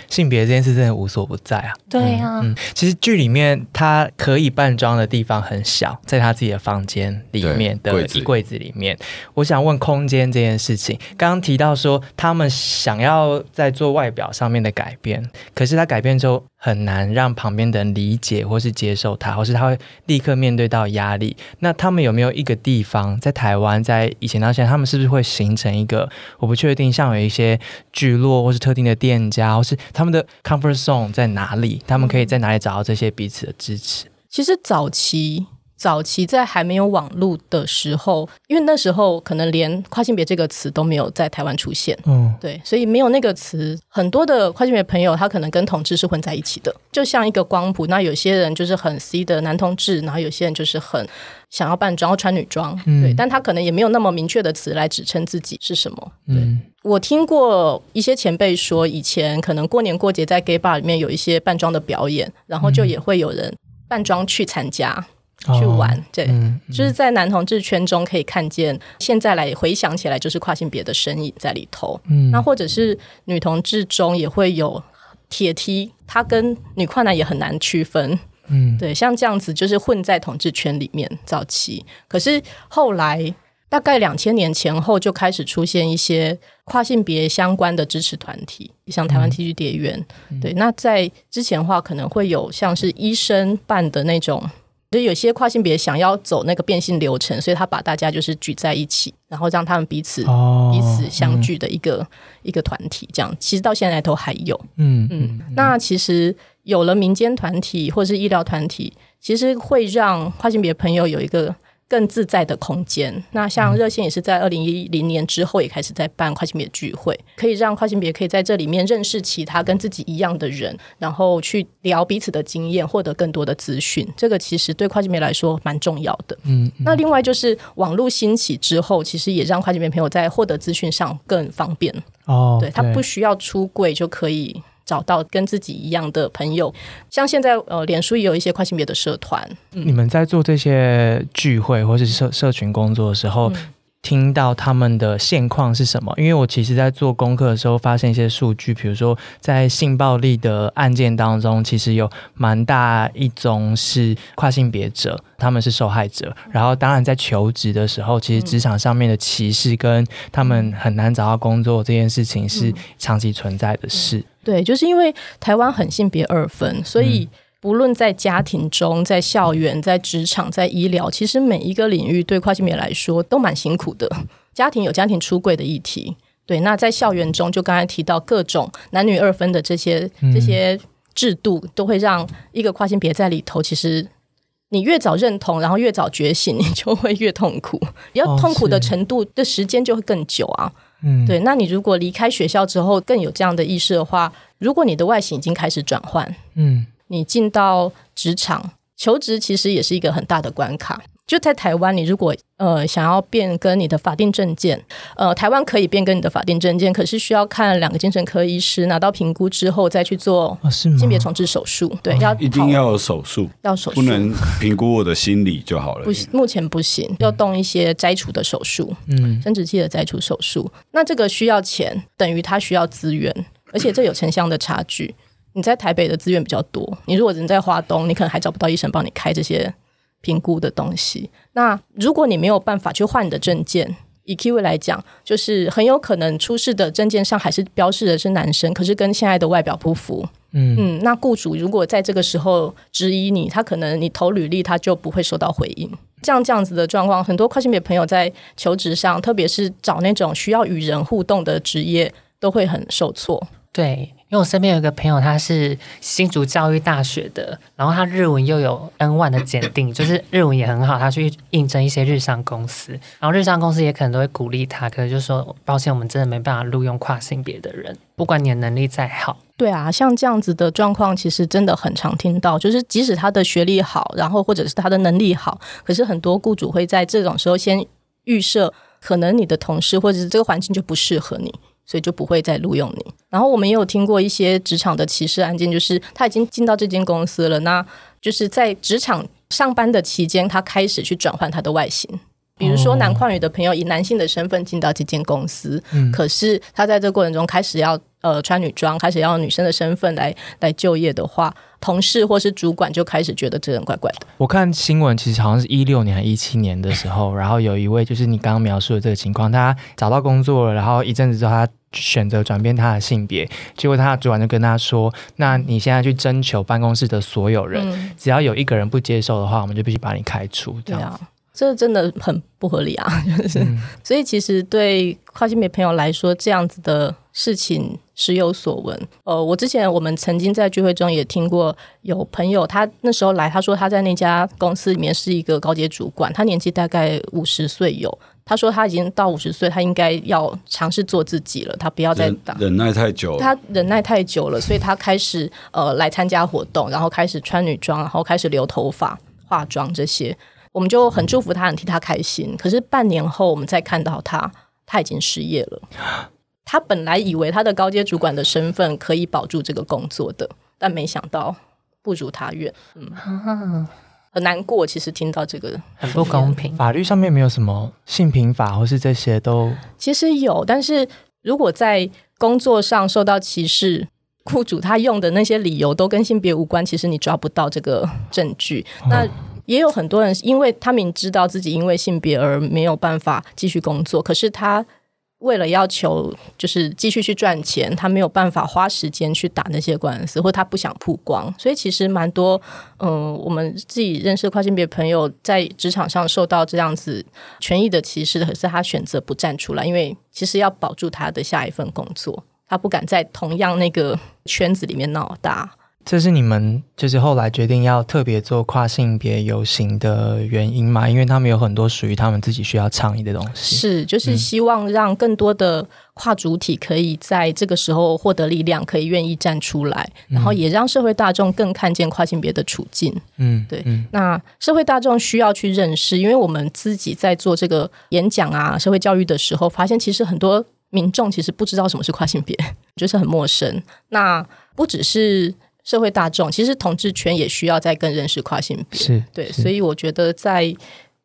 性别这件事真的无所不在啊。
对呀，嗯，
其实剧里面他可以扮装的地方很小，在他自己的房间里面的衣柜子里面。我想问空间这件事情，刚刚提到说他们想要在做外表上面的改变，可是他改变之后。很难让旁边的人理解或是接受他，或是他会立刻面对到压力。那他们有没有一个地方在台湾，在以前到现在，他们是不是会形成一个？我不确定，像有一些聚落或是特定的店家，或是他们的 comfort zone 在哪里？他们可以在哪里找到这些彼此的支持？
其实早期。早期在还没有网络的时候，因为那时候可能连跨性别这个词都没有在台湾出现，嗯，对，所以没有那个词，很多的跨性别朋友他可能跟同志是混在一起的，就像一个光谱。那有些人就是很 C 的男同志，然后有些人就是很想要扮装、穿女装，对，但他可能也没有那么明确的词来指称自己是什么。对。我听过一些前辈说，以前可能过年过节在 gay bar 里面有一些扮装的表演，然后就也会有人扮装去参加。去玩，对，就是在男同志圈中可以看见，现在来回想起来，就是跨性别的身影在里头。嗯，那或者是女同志中也会有铁梯，它跟女跨男也很难区分。嗯，对，像这样子就是混在同志圈里面早期，可是后来大概两千年前后就开始出现一些跨性别相关的支持团体，像台湾 T G 蝶园。对，那在之前的话，可能会有像是医生办的那种。所以有些跨性别想要走那个变性流程，所以他把大家就是聚在一起，然后让他们彼此彼此相聚的一个一个团体。这样其实到现在都还有。嗯嗯。那其实有了民间团体或是医疗团体，其实会让跨性别朋友有一个。更自在的空间。那像热线也是在二零一零年之后也开始在办跨性别聚会，可以让跨性别可以在这里面认识其他跟自己一样的人，然后去聊彼此的经验，获得更多的资讯。这个其实对跨性别来说蛮重要的。嗯，那另外就是网络兴起之后，其实也让跨性别朋友在获得资讯上更方便。哦，对他不需要出柜就可以。找到跟自己一样的朋友，像现在呃，脸书也有一些跨性别的社团。
你们在做这些聚会或是社社群工作的时候。听到他们的现况是什么？因为我其实，在做功课的时候，发现一些数据，比如说，在性暴力的案件当中，其实有蛮大一宗是跨性别者，他们是受害者。然后，当然在求职的时候，其实职场上面的歧视跟他们很难找到工作这件事情是长期存在的事。
对，就是因为台湾很性别二分，所以。不论在家庭中、在校园、在职场、在医疗，其实每一个领域对跨性别来说都蛮辛苦的。家庭有家庭出柜的议题，对。那在校园中，就刚才提到各种男女二分的这些这些制度，都会让一个跨性别在里头。其实你越早认同，然后越早觉醒，你就会越痛苦。要痛苦的程度的时间就会更久啊。嗯，对。那你如果离开学校之后更有这样的意识的话，如果你的外形已经开始转换，嗯。你进到职场求职，其实也是一个很大的关卡。就在台湾，你如果呃想要变更你的法定证件，呃，台湾可以变更你的法定证件，可是需要看两个精神科医师拿到评估之后再去做性别重置手术。对，要
一定要有手术，
要手
术，不能评估我的心理就好了。
不，目前不行，要动一些摘除的手术，嗯，生殖器的摘除手术。那这个需要钱，等于它需要资源，而且这有城乡的差距。你在台北的资源比较多，你如果人在华东，你可能还找不到医生帮你开这些评估的东西。那如果你没有办法去换你的证件，以 Kiwi 来讲，就是很有可能出示的证件上还是标示的是男生，可是跟现在的外表不符。嗯嗯，那雇主如果在这个时候质疑你，他可能你投履历他就不会收到回应。这样这样子的状况，很多跨性别朋友在求职上，特别是找那种需要与人互动的职业，都会很受挫。
对。因为我身边有一个朋友，他是新竹教育大学的，然后他日文又有 N one 的检定，<clears throat> 就是日文也很好。他去应征一些日商公司，然后日商公司也可能都会鼓励他，可是就说抱歉，我们真的没办法录用跨性别的人，不管你的能力再好。
对啊，像这样子的状况，其实真的很常听到，就是即使他的学历好，然后或者是他的能力好，可是很多雇主会在这种时候先预设，可能你的同事或者是这个环境就不适合你。所以就不会再录用你。然后我们也有听过一些职场的歧视案件，就是他已经进到这间公司了，那就是在职场上班的期间，他开始去转换他的外形。比如说男跨女的朋友以男性的身份进到这间公司，可是他在这过程中开始要呃穿女装，开始要女生的身份来来就业的话，同事或是主管就开始觉得这人怪怪的。
我看新闻，其实好像是一六年还一七年的时候，<laughs> 然后有一位就是你刚刚描述的这个情况，他找到工作了，然后一阵子之后他。选择转变他的性别，结果他的主管就跟他说：“那你现在去征求办公室的所有人，只要有一个人不接受的话，我们就必须把你开除。”这样，
这真的很不合理啊！<laughs> 就是，所以其实对跨性别朋友来说，这样子的事情时有所闻。呃，我之前我们曾经在聚会中也听过有朋友，他那时候来，他说他在那家公司里面是一个高阶主管，他年纪大概五十岁有。他说他已经到五十岁，他应该要尝试做自己了。他不要再
忍耐太久，
他忍耐太久了，所以他开始呃来参加活动，然后开始穿女装，然后开始留头发、化妆这些。我们就很祝福他，很替他开心。可是半年后，我们再看到他，他已经失业了。他本来以为他的高阶主管的身份可以保住这个工作的，但没想到不如他愿。嗯。很难过，其实听到这个
很不公平。
法律上面没有什么性平法，或是这些都
其实有，但是如果在工作上受到歧视，雇主他用的那些理由都跟性别无关，其实你抓不到这个证据。那也有很多人，因为他明知道自己因为性别而没有办法继续工作，可是他为了要求就是继续去赚钱，他没有办法花时间去打那些官司，或他不想曝光，所以其实蛮多嗯，我们自己认识跨性别朋友在职场上受到这样子权益的歧视，可是他选择不站出来，因为其实要保住他的下一份工作，他不敢在同样那个圈子里面闹大。
这是你们就是后来决定要特别做跨性别游行的原因嘛？因为他们有很多属于他们自己需要倡议的东西。
是，就是希望让更多的跨主体可以在这个时候获得力量，可以愿意站出来，然后也让社会大众更看见跨性别的处境。嗯，对。那社会大众需要去认识，因为我们自己在做这个演讲啊、社会教育的时候，发现其实很多民众其实不知道什么是跨性别，<laughs> 就是很陌生。那不只是。社会大众其实同志圈也需要再更认识跨性别，
是
对，所以我觉得在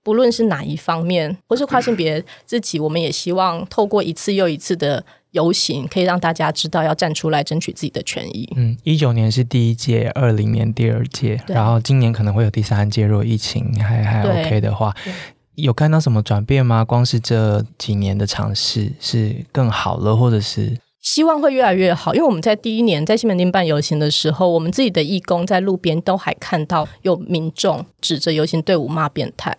不论是哪一方面，或是跨性别自己，我们也希望透过一次又一次的游行，可以让大家知道要站出来争取自己的权益。
嗯，一九年是第一届，二零年第二届，然后今年可能会有第三届。如果疫情还还 OK 的话，有看到什么转变吗？光是这几年的尝试是更好了，或者是？
希望会越来越好，因为我们在第一年在西门町办游行的时候，我们自己的义工在路边都还看到有民众指着游行队伍骂变态。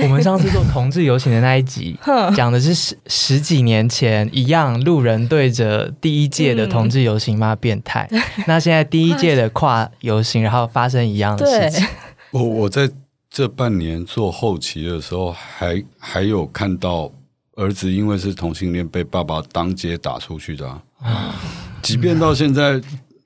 我们上次做同志游行的那一集，<laughs> 讲的是十十几年前一样，路人对着第一届的同志游行骂变态。<laughs> 那现在第一届的跨游行，然后发生一样的事情。
我我在这半年做后期的时候，还还有看到。儿子因为是同性恋被爸爸当街打出去的，啊即便到现在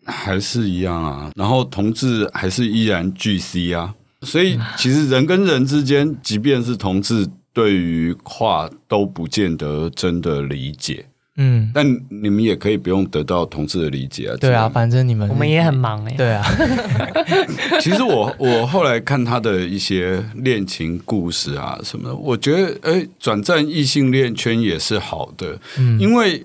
还是一样啊。然后同志还是依然巨 C 啊，所以其实人跟人之间，即便是同志，对于话都不见得真的理解。嗯，但你们也可以不用得到同志的理解啊。
对啊，反正你们
我们也很忙哎。
对啊，<laughs> <laughs>
其实我我后来看他的一些恋情故事啊什么的，我觉得哎，转战异性恋圈也是好的。嗯，因为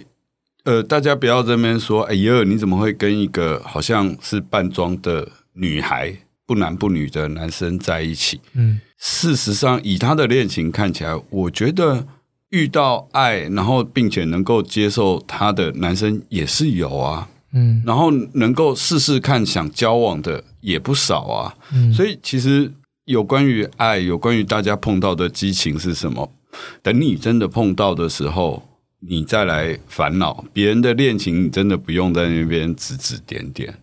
呃，大家不要这边说，哎呀，你怎么会跟一个好像是扮装的女孩，不男不女的男生在一起？嗯，事实上，以他的恋情看起来，我觉得。遇到爱，然后并且能够接受他的男生也是有啊，嗯，然后能够试试看想交往的也不少啊，嗯，所以其实有关于爱，有关于大家碰到的激情是什么？等你真的碰到的时候，你再来烦恼别人的恋情，你真的不用在那边指指点点。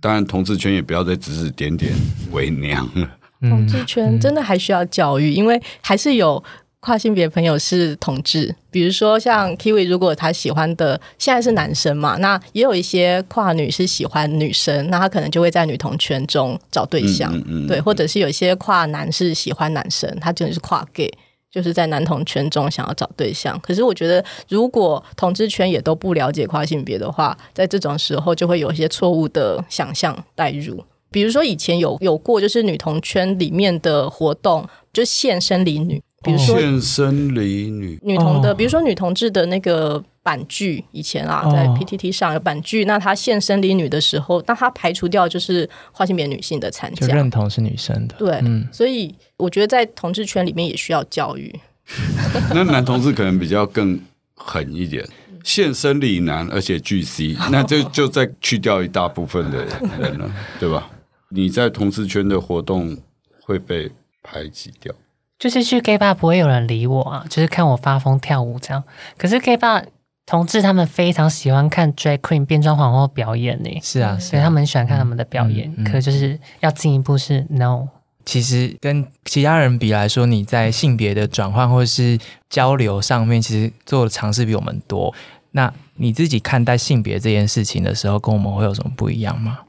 当然，同志圈也不要再指指点点为娘了。
同志圈真的还需要教育，因为还是有。跨性别朋友是同志，比如说像 Kiwi，如果他喜欢的现在是男生嘛，那也有一些跨女是喜欢女生，那他可能就会在女同圈中找对象，对，或者是有一些跨男是喜欢男生，他真的是跨 gay，就是在男同圈中想要找对象。可是我觉得，如果同志圈也都不了解跨性别的话，在这种时候就会有一些错误的想象带入，比如说以前有有过，就是女同圈里面的活动，就现生理女。比如说
现身离女
女同的，比如说女同志的那个版剧，以前啊，在 PTT 上有版剧，那她现身离女的时候，那她排除掉就是跨性别女性的参加，
就认同是女生的。
对，嗯，所以我觉得在同志圈里面也需要教育。<laughs>
那男同志可能比较更狠一点，现身离男，而且巨 C，那就 <laughs> 就再去掉一大部分的人了，对吧？你在同志圈的活动会被排挤掉。
就是去 gay bar 不会有人理我啊，就是看我发疯跳舞这样。可是 gay bar 同志他们非常喜欢看 drag queen 变装皇后表演呢。
是啊，
所以他们很喜欢看他们的表演。可就是要进一步是 no。
其实跟其他人比来说，你在性别的转换或是交流上面，其实做的尝试比我们多。那你自己看待性别这件事情的时候，跟我们会有什么不一样吗？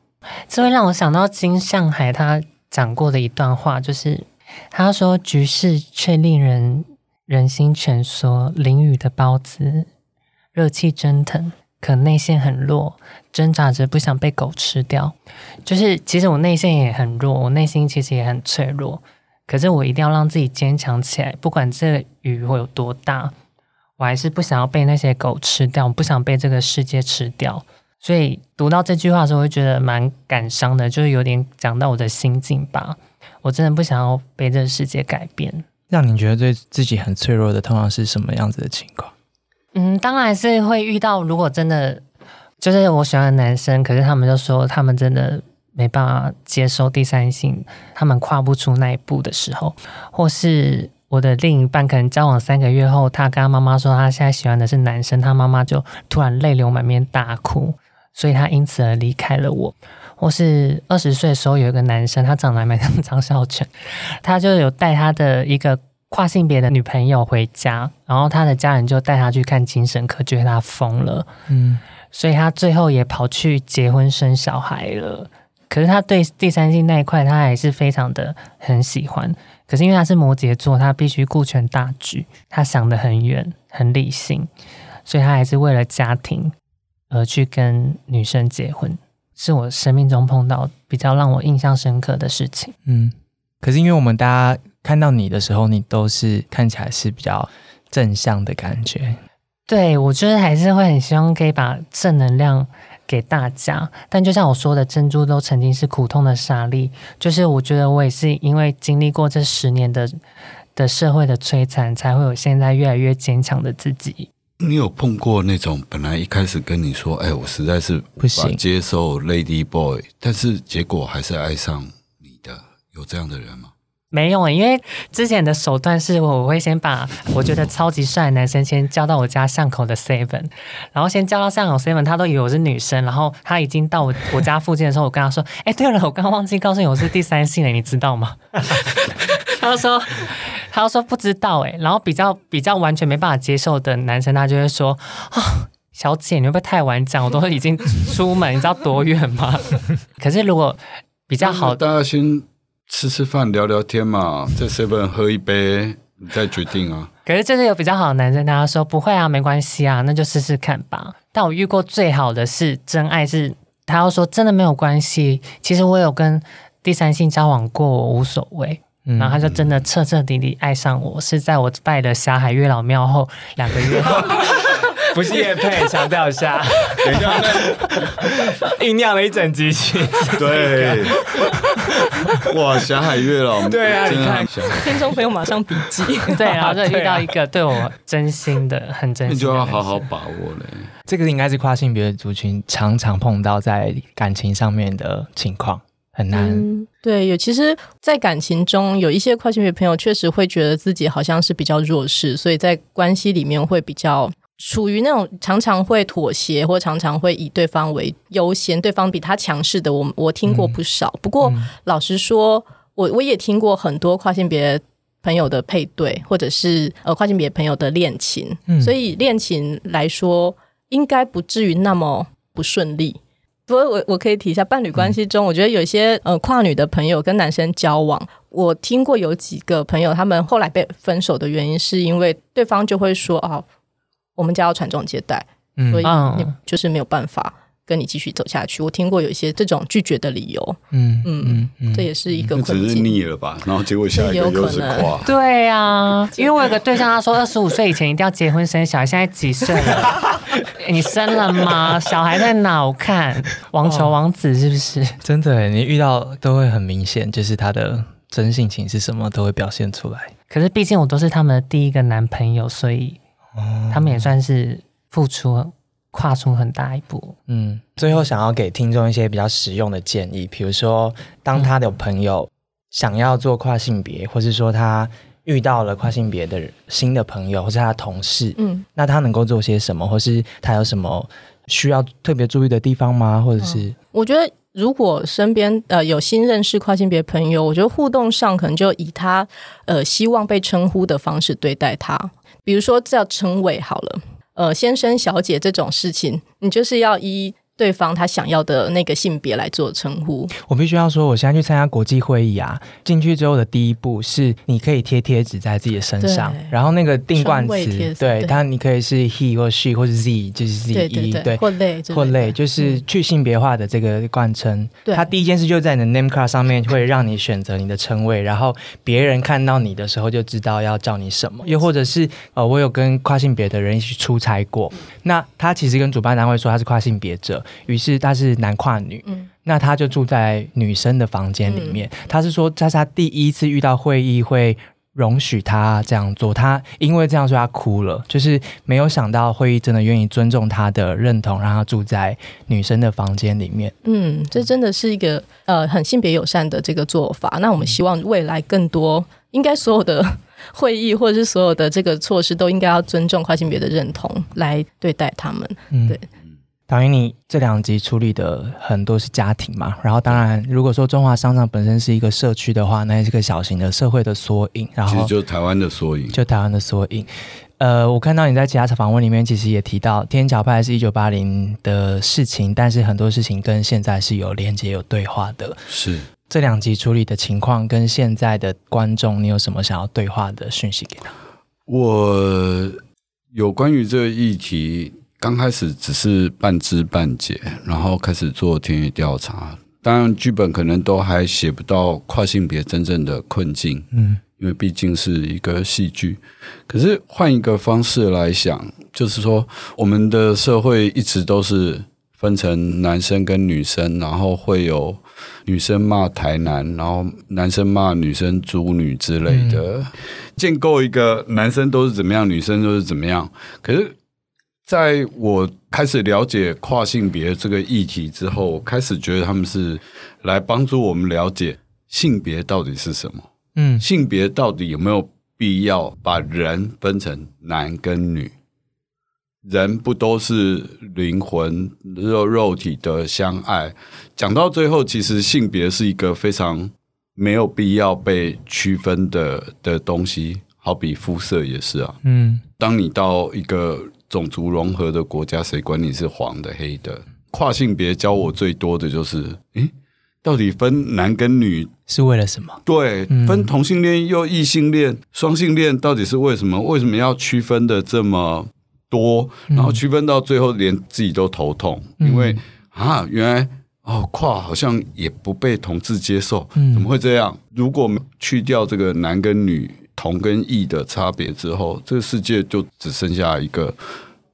这会让我想到金向海他讲过的一段话，就是。他说：“局势却令人人心蜷缩，淋雨的包子，热气蒸腾，可内线很弱，挣扎着不想被狗吃掉。就是其实我内线也很弱，我内心其实也很脆弱。可是我一定要让自己坚强起来，不管这雨会有多大，我还是不想要被那些狗吃掉，我不想被这个世界吃掉。所以读到这句话的时候，会觉得蛮感伤的，就是有点讲到我的心境吧。”我真的不想要被这个世界改变。
让你觉得对自己很脆弱的，通常是什么样子的情况？
嗯，当然是会遇到。如果真的就是我喜欢的男生，可是他们就说他们真的没办法接受第三性，他们跨不出那一步的时候，或是我的另一半可能交往三个月后，他跟他妈妈说他现在喜欢的是男生，他妈妈就突然泪流满面大哭，所以他因此而离开了我。或是二十岁的时候有一个男生，他长得还蛮像张孝全，他就有带他的一个跨性别的女朋友回家，然后他的家人就带他去看精神科，觉得他疯了，嗯，所以他最后也跑去结婚生小孩了。可是他对第三性那一块，他还是非常的很喜欢。可是因为他是摩羯座，他必须顾全大局，他想得很远，很理性，所以他还是为了家庭而去跟女生结婚。是我生命中碰到比较让我印象深刻的事情。
嗯，可是因为我们大家看到你的时候，你都是看起来是比较正向的感觉。
对，我就是还是会很希望可以把正能量给大家。但就像我说的，珍珠都曾经是苦痛的沙粒，就是我觉得我也是因为经历过这十年的的社会的摧残，才会有现在越来越坚强的自己。
你有碰过那种本来一开始跟你说，哎，我实在是
不行
接受 Lady Boy，但是结果还是爱上你的，有这样的人吗？
没有，因为之前的手段是我我会先把我觉得超级帅的男生先叫到我家巷口的 Seven，然后先叫到巷口 Seven，他都以为我是女生，然后他已经到我我家附近的时候，我跟他说，<laughs> 哎，对了，我刚忘记告诉你我是第三性了，你知道吗？<laughs> 他说。他说不知道哎，然后比较比较完全没办法接受的男生，他就会说啊，小姐你会不会太晚讲？我都已经出门，你知道多远吗？<laughs> 可是如果比较好，
大家先吃吃饭聊聊天嘛，在 seven 喝一杯，你再决定啊。
可是就是有比较好的男生，他说不会啊，没关系啊，那就试试看吧。但我遇过最好的是真爱，是他要说真的没有关系。其实我有跟第三性交往过，我无所谓。然后他就真的彻彻底底爱上我，是在我拜了霞海月老庙后两个月后，<laughs>
不是叶佩强调一下，<laughs>
等一下，
酝酿了一整集戏，
对，哇，霞海月老，
对啊，你看，
听众朋友马上笔记，<laughs>
对，然后就遇到一个对我真心的、很真心，
你就要好好把握嘞。
这个应该是跨性别的族群常常碰到在感情上面的情况。很难，
对，有其实，在感情中有一些跨性别朋友，确实会觉得自己好像是比较弱势，所以在关系里面会比较处于那种常常会妥协，或常常会以对方为优先，对方比他强势的，我我听过不少。不过老实说，我我也听过很多跨性别朋友的配对，或者是呃跨性别朋友的恋情，所以恋情来说，应该不至于那么不顺利。不过我我可以提一下，伴侣关系中，我觉得有些呃跨女的朋友跟男生交往，我听过有几个朋友，他们后来被分手的原因，是因为对方就会说啊，我们家要传宗接代，所以你就是没有办法。跟你继续走下去，我听过有一些这种拒绝的理由，嗯嗯嗯，这也是一个
只是腻了吧？然后结果下一个又是夸，
对呀，因为我有个对象，他说二十五岁以前一定要结婚生小孩，现在几岁了？<laughs> 你生了吗？小孩在哪？我看网球王子是不是？
真的，你遇到都会很明显，就是他的真性情是什么都会表现出来。
可是毕竟我都是他们的第一个男朋友，所以他们也算是付出。跨出很大一步。
嗯，最后想要给听众一些比较实用的建议，比如说，当他的朋友想要做跨性别，或是说他遇到了跨性别的新的朋友，或是他的同事，嗯，那他能够做些什么，或是他有什么需要特别注意的地方吗？或者是，
我觉得如果身边呃有新认识跨性别朋友，我觉得互动上可能就以他呃希望被称呼的方式对待他，比如说叫称谓好了。呃，先生、小姐这种事情，你就是要依。对方他想要的那个性别来做称呼，
我必须要说，我现在去参加国际会议啊，进去之后的第一步是你可以贴贴纸在自己的身上，然后那个定冠词，对，它你可以是 he 或 she 或者 z，就是 z 一，对，
或类
或类，就是去性别化的这个冠称。它第一件事就在你的 name card 上面会让你选择你的称谓，然后别人看到你的时候就知道要叫你什么。又或者是呃，我有跟跨性别的人一起出差过，那他其实跟主办单位说他是跨性别者。于是他是男跨女，那他就住在女生的房间里面。他是说，这是他第一次遇到会议会容许他这样做，他因为这样说他哭了，就是没有想到会议真的愿意尊重他的认同，让他住在女生的房间里面。
嗯，这真的是一个呃很性别友善的这个做法。那我们希望未来更多，应该所有的会议或者是所有的这个措施都应该要尊重跨性别的认同来对待他们。嗯对。
导演，你这两集处理的很多是家庭嘛？然后当然，如果说中华商场本身是一个社区的话，那也是个小型的社会的缩影。然后
就台湾的缩影，
就台湾的缩影。呃，我看到你在其他访问里面，其实也提到天桥派是一九八零的事情，但是很多事情跟现在是有连接、有对话的。
是
这两集处理的情况跟现在的观众，你有什么想要对话的讯息给他？
我有关于这个议题。刚开始只是半知半解，然后开始做田野调查。当然，剧本可能都还写不到跨性别真正的困境，嗯，因为毕竟是一个戏剧。可是换一个方式来想，就是说，我们的社会一直都是分成男生跟女生，然后会有女生骂台男，然后男生骂女生猪女之类的，建构一个男生都是怎么样，女生都是怎么样。可是。在我开始了解跨性别这个议题之后，我开始觉得他们是来帮助我们了解性别到底是什么。嗯，性别到底有没有必要把人分成男跟女？人不都是灵魂肉肉体的相爱？讲到最后，其实性别是一个非常没有必要被区分的的东西。好比肤色也是啊。嗯，当你到一个种族融合的国家，谁管你是黄的、黑的？跨性别教我最多的就是，诶，到底分男跟女
是为了什么？
对，分同性恋又异性恋、双性恋到底是为什么？为什么要区分的这么多？然后区分到最后连自己都头痛，因为啊，原来哦，跨好像也不被同志接受，怎么会这样？如果去掉这个男跟女。同跟异的差别之后，这个世界就只剩下一个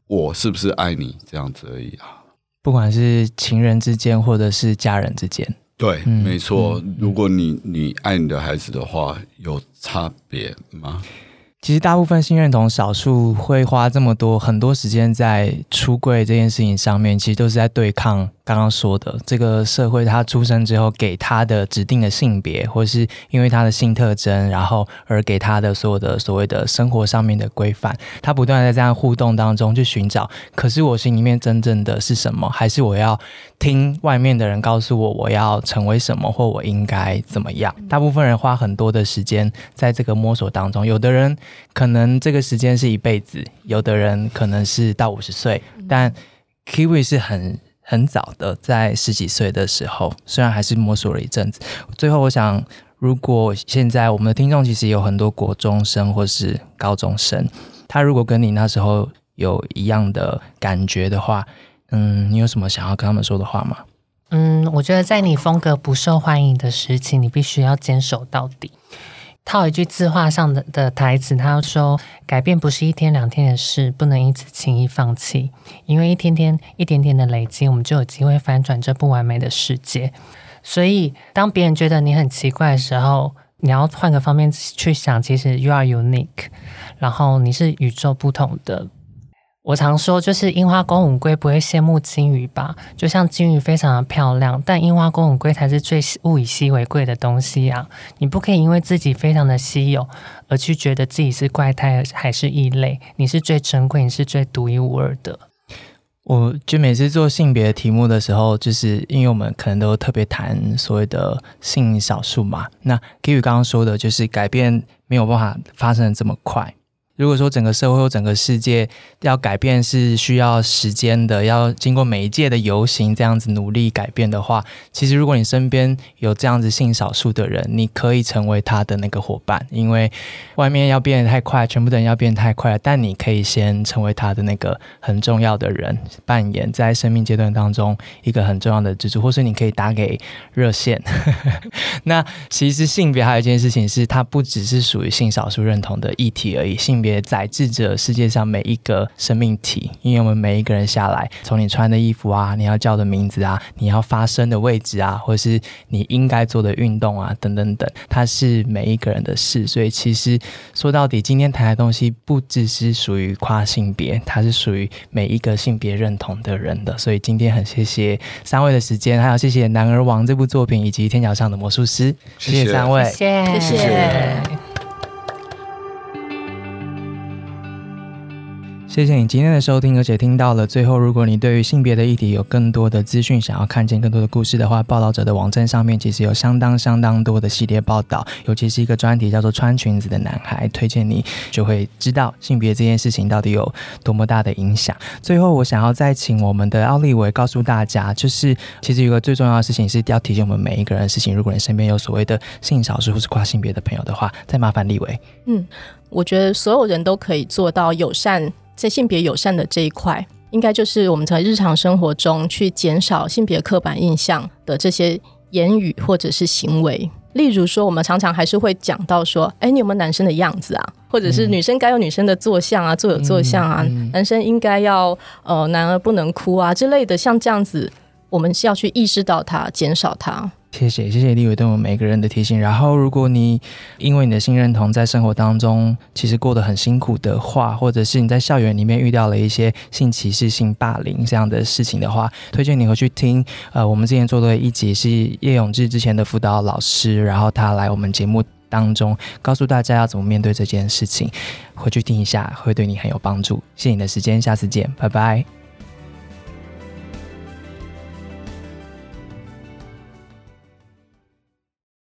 我是不是爱你这样子而已啊！
不管是情人之间，或者是家人之间，
对，没错。如果你你爱你的孩子的话，有差别吗？
其实大部分性认同少数会花这么多很多时间在出柜这件事情上面，其实都是在对抗。刚刚说的这个社会，他出生之后给他的指定的性别，或是因为他的性特征，然后而给他的所有的所谓的生活上面的规范，他不断在这样互动当中去寻找。可是我心里面真正的是什么？还是我要听外面的人告诉我我要成为什么，或我应该怎么样？大部分人花很多的时间在这个摸索当中，有的人可能这个时间是一辈子，有的人可能是到五十岁，但 Kiwi 是很。很早的，在十几岁的时候，虽然还是摸索了一阵子，最后我想，如果现在我们的听众其实有很多国中生或是高中生，他如果跟你那时候有一样的感觉的话，嗯，你有什么想要跟他们说的话吗？
嗯，我觉得在你风格不受欢迎的时期，你必须要坚守到底。套一句字画上的的台词，他说：“改变不是一天两天的事，不能因此轻易放弃。因为一天天、一点点的累积，我们就有机会翻转这不完美的世界。所以，当别人觉得你很奇怪的时候，你要换个方面去想，其实 you are unique，然后你是与众不同的。”我常说，就是樱花公母龟不会羡慕金鱼吧？就像金鱼非常的漂亮，但樱花公母龟才是最物以稀为贵的东西啊！你不可以因为自己非常的稀有，而去觉得自己是怪胎还是异类。你是最珍贵，你是最独一无二的。
我就每次做性别题目的时候，就是因为我们可能都特别谈所谓的性少数嘛。那 Kiwi 刚刚说的，就是改变没有办法发生的这么快。如果说整个社会或整个世界要改变是需要时间的，要经过每一届的游行这样子努力改变的话，其实如果你身边有这样子性少数的人，你可以成为他的那个伙伴，因为外面要变得太快，全部的人要变得太快了，但你可以先成为他的那个很重要的人，扮演在生命阶段当中一个很重要的支柱，或是你可以打给热线。<laughs> 那其实性别还有一件事情是，它不只是属于性少数认同的议题而已，性。别载制着世界上每一个生命体，因为我们每一个人下来，从你穿的衣服啊，你要叫的名字啊，你要发声的位置啊，或者是你应该做的运动啊，等等等，它是每一个人的事。所以其实说到底，今天谈的东西不只是属于跨性别，它是属于每一个性别认同的人的。所以今天很谢谢三位的时间，还有谢谢《男儿王》这部作品以及《天桥上的魔术师》，谢谢三位，谢谢。
谢
谢
谢谢你今天的收听，而且听到了最后。如果你对于性别的议题有更多的资讯，想要看见更多的故事的话，报道者的网站上面其实有相当相当多的系列报道，尤其是一个专题叫做“穿裙子的男孩”，推荐你就会知道性别这件事情到底有多么大的影响。最后，我想要再请我们的奥利维告诉大家，就是其实有个最重要的事情是要提醒我们每一个人的事情。如果你身边有所谓的性少数或是跨性别的朋友的话，再麻烦利维。
嗯，我觉得所有人都可以做到友善。在性别友善的这一块，应该就是我们在日常生活中去减少性别刻板印象的这些言语或者是行为。例如说，我们常常还是会讲到说：“哎，你有没有男生的样子啊？”或者是女生该有女生的坐相啊，坐有坐相啊，男生应该要呃，男儿不能哭啊之类的，像这样子，我们是要去意识到它，减少它。
谢谢，谢谢立伟对我们每个人的提醒。然后，如果你因为你的性认同在生活当中其实过得很辛苦的话，或者是你在校园里面遇到了一些性歧视、性霸凌这样的事情的话，推荐你回去听。呃，我们之前做的一集是叶永志之前的辅导老师，然后他来我们节目当中告诉大家要怎么面对这件事情，回去听一下会对你很有帮助。谢谢你的时间，下次见，拜拜。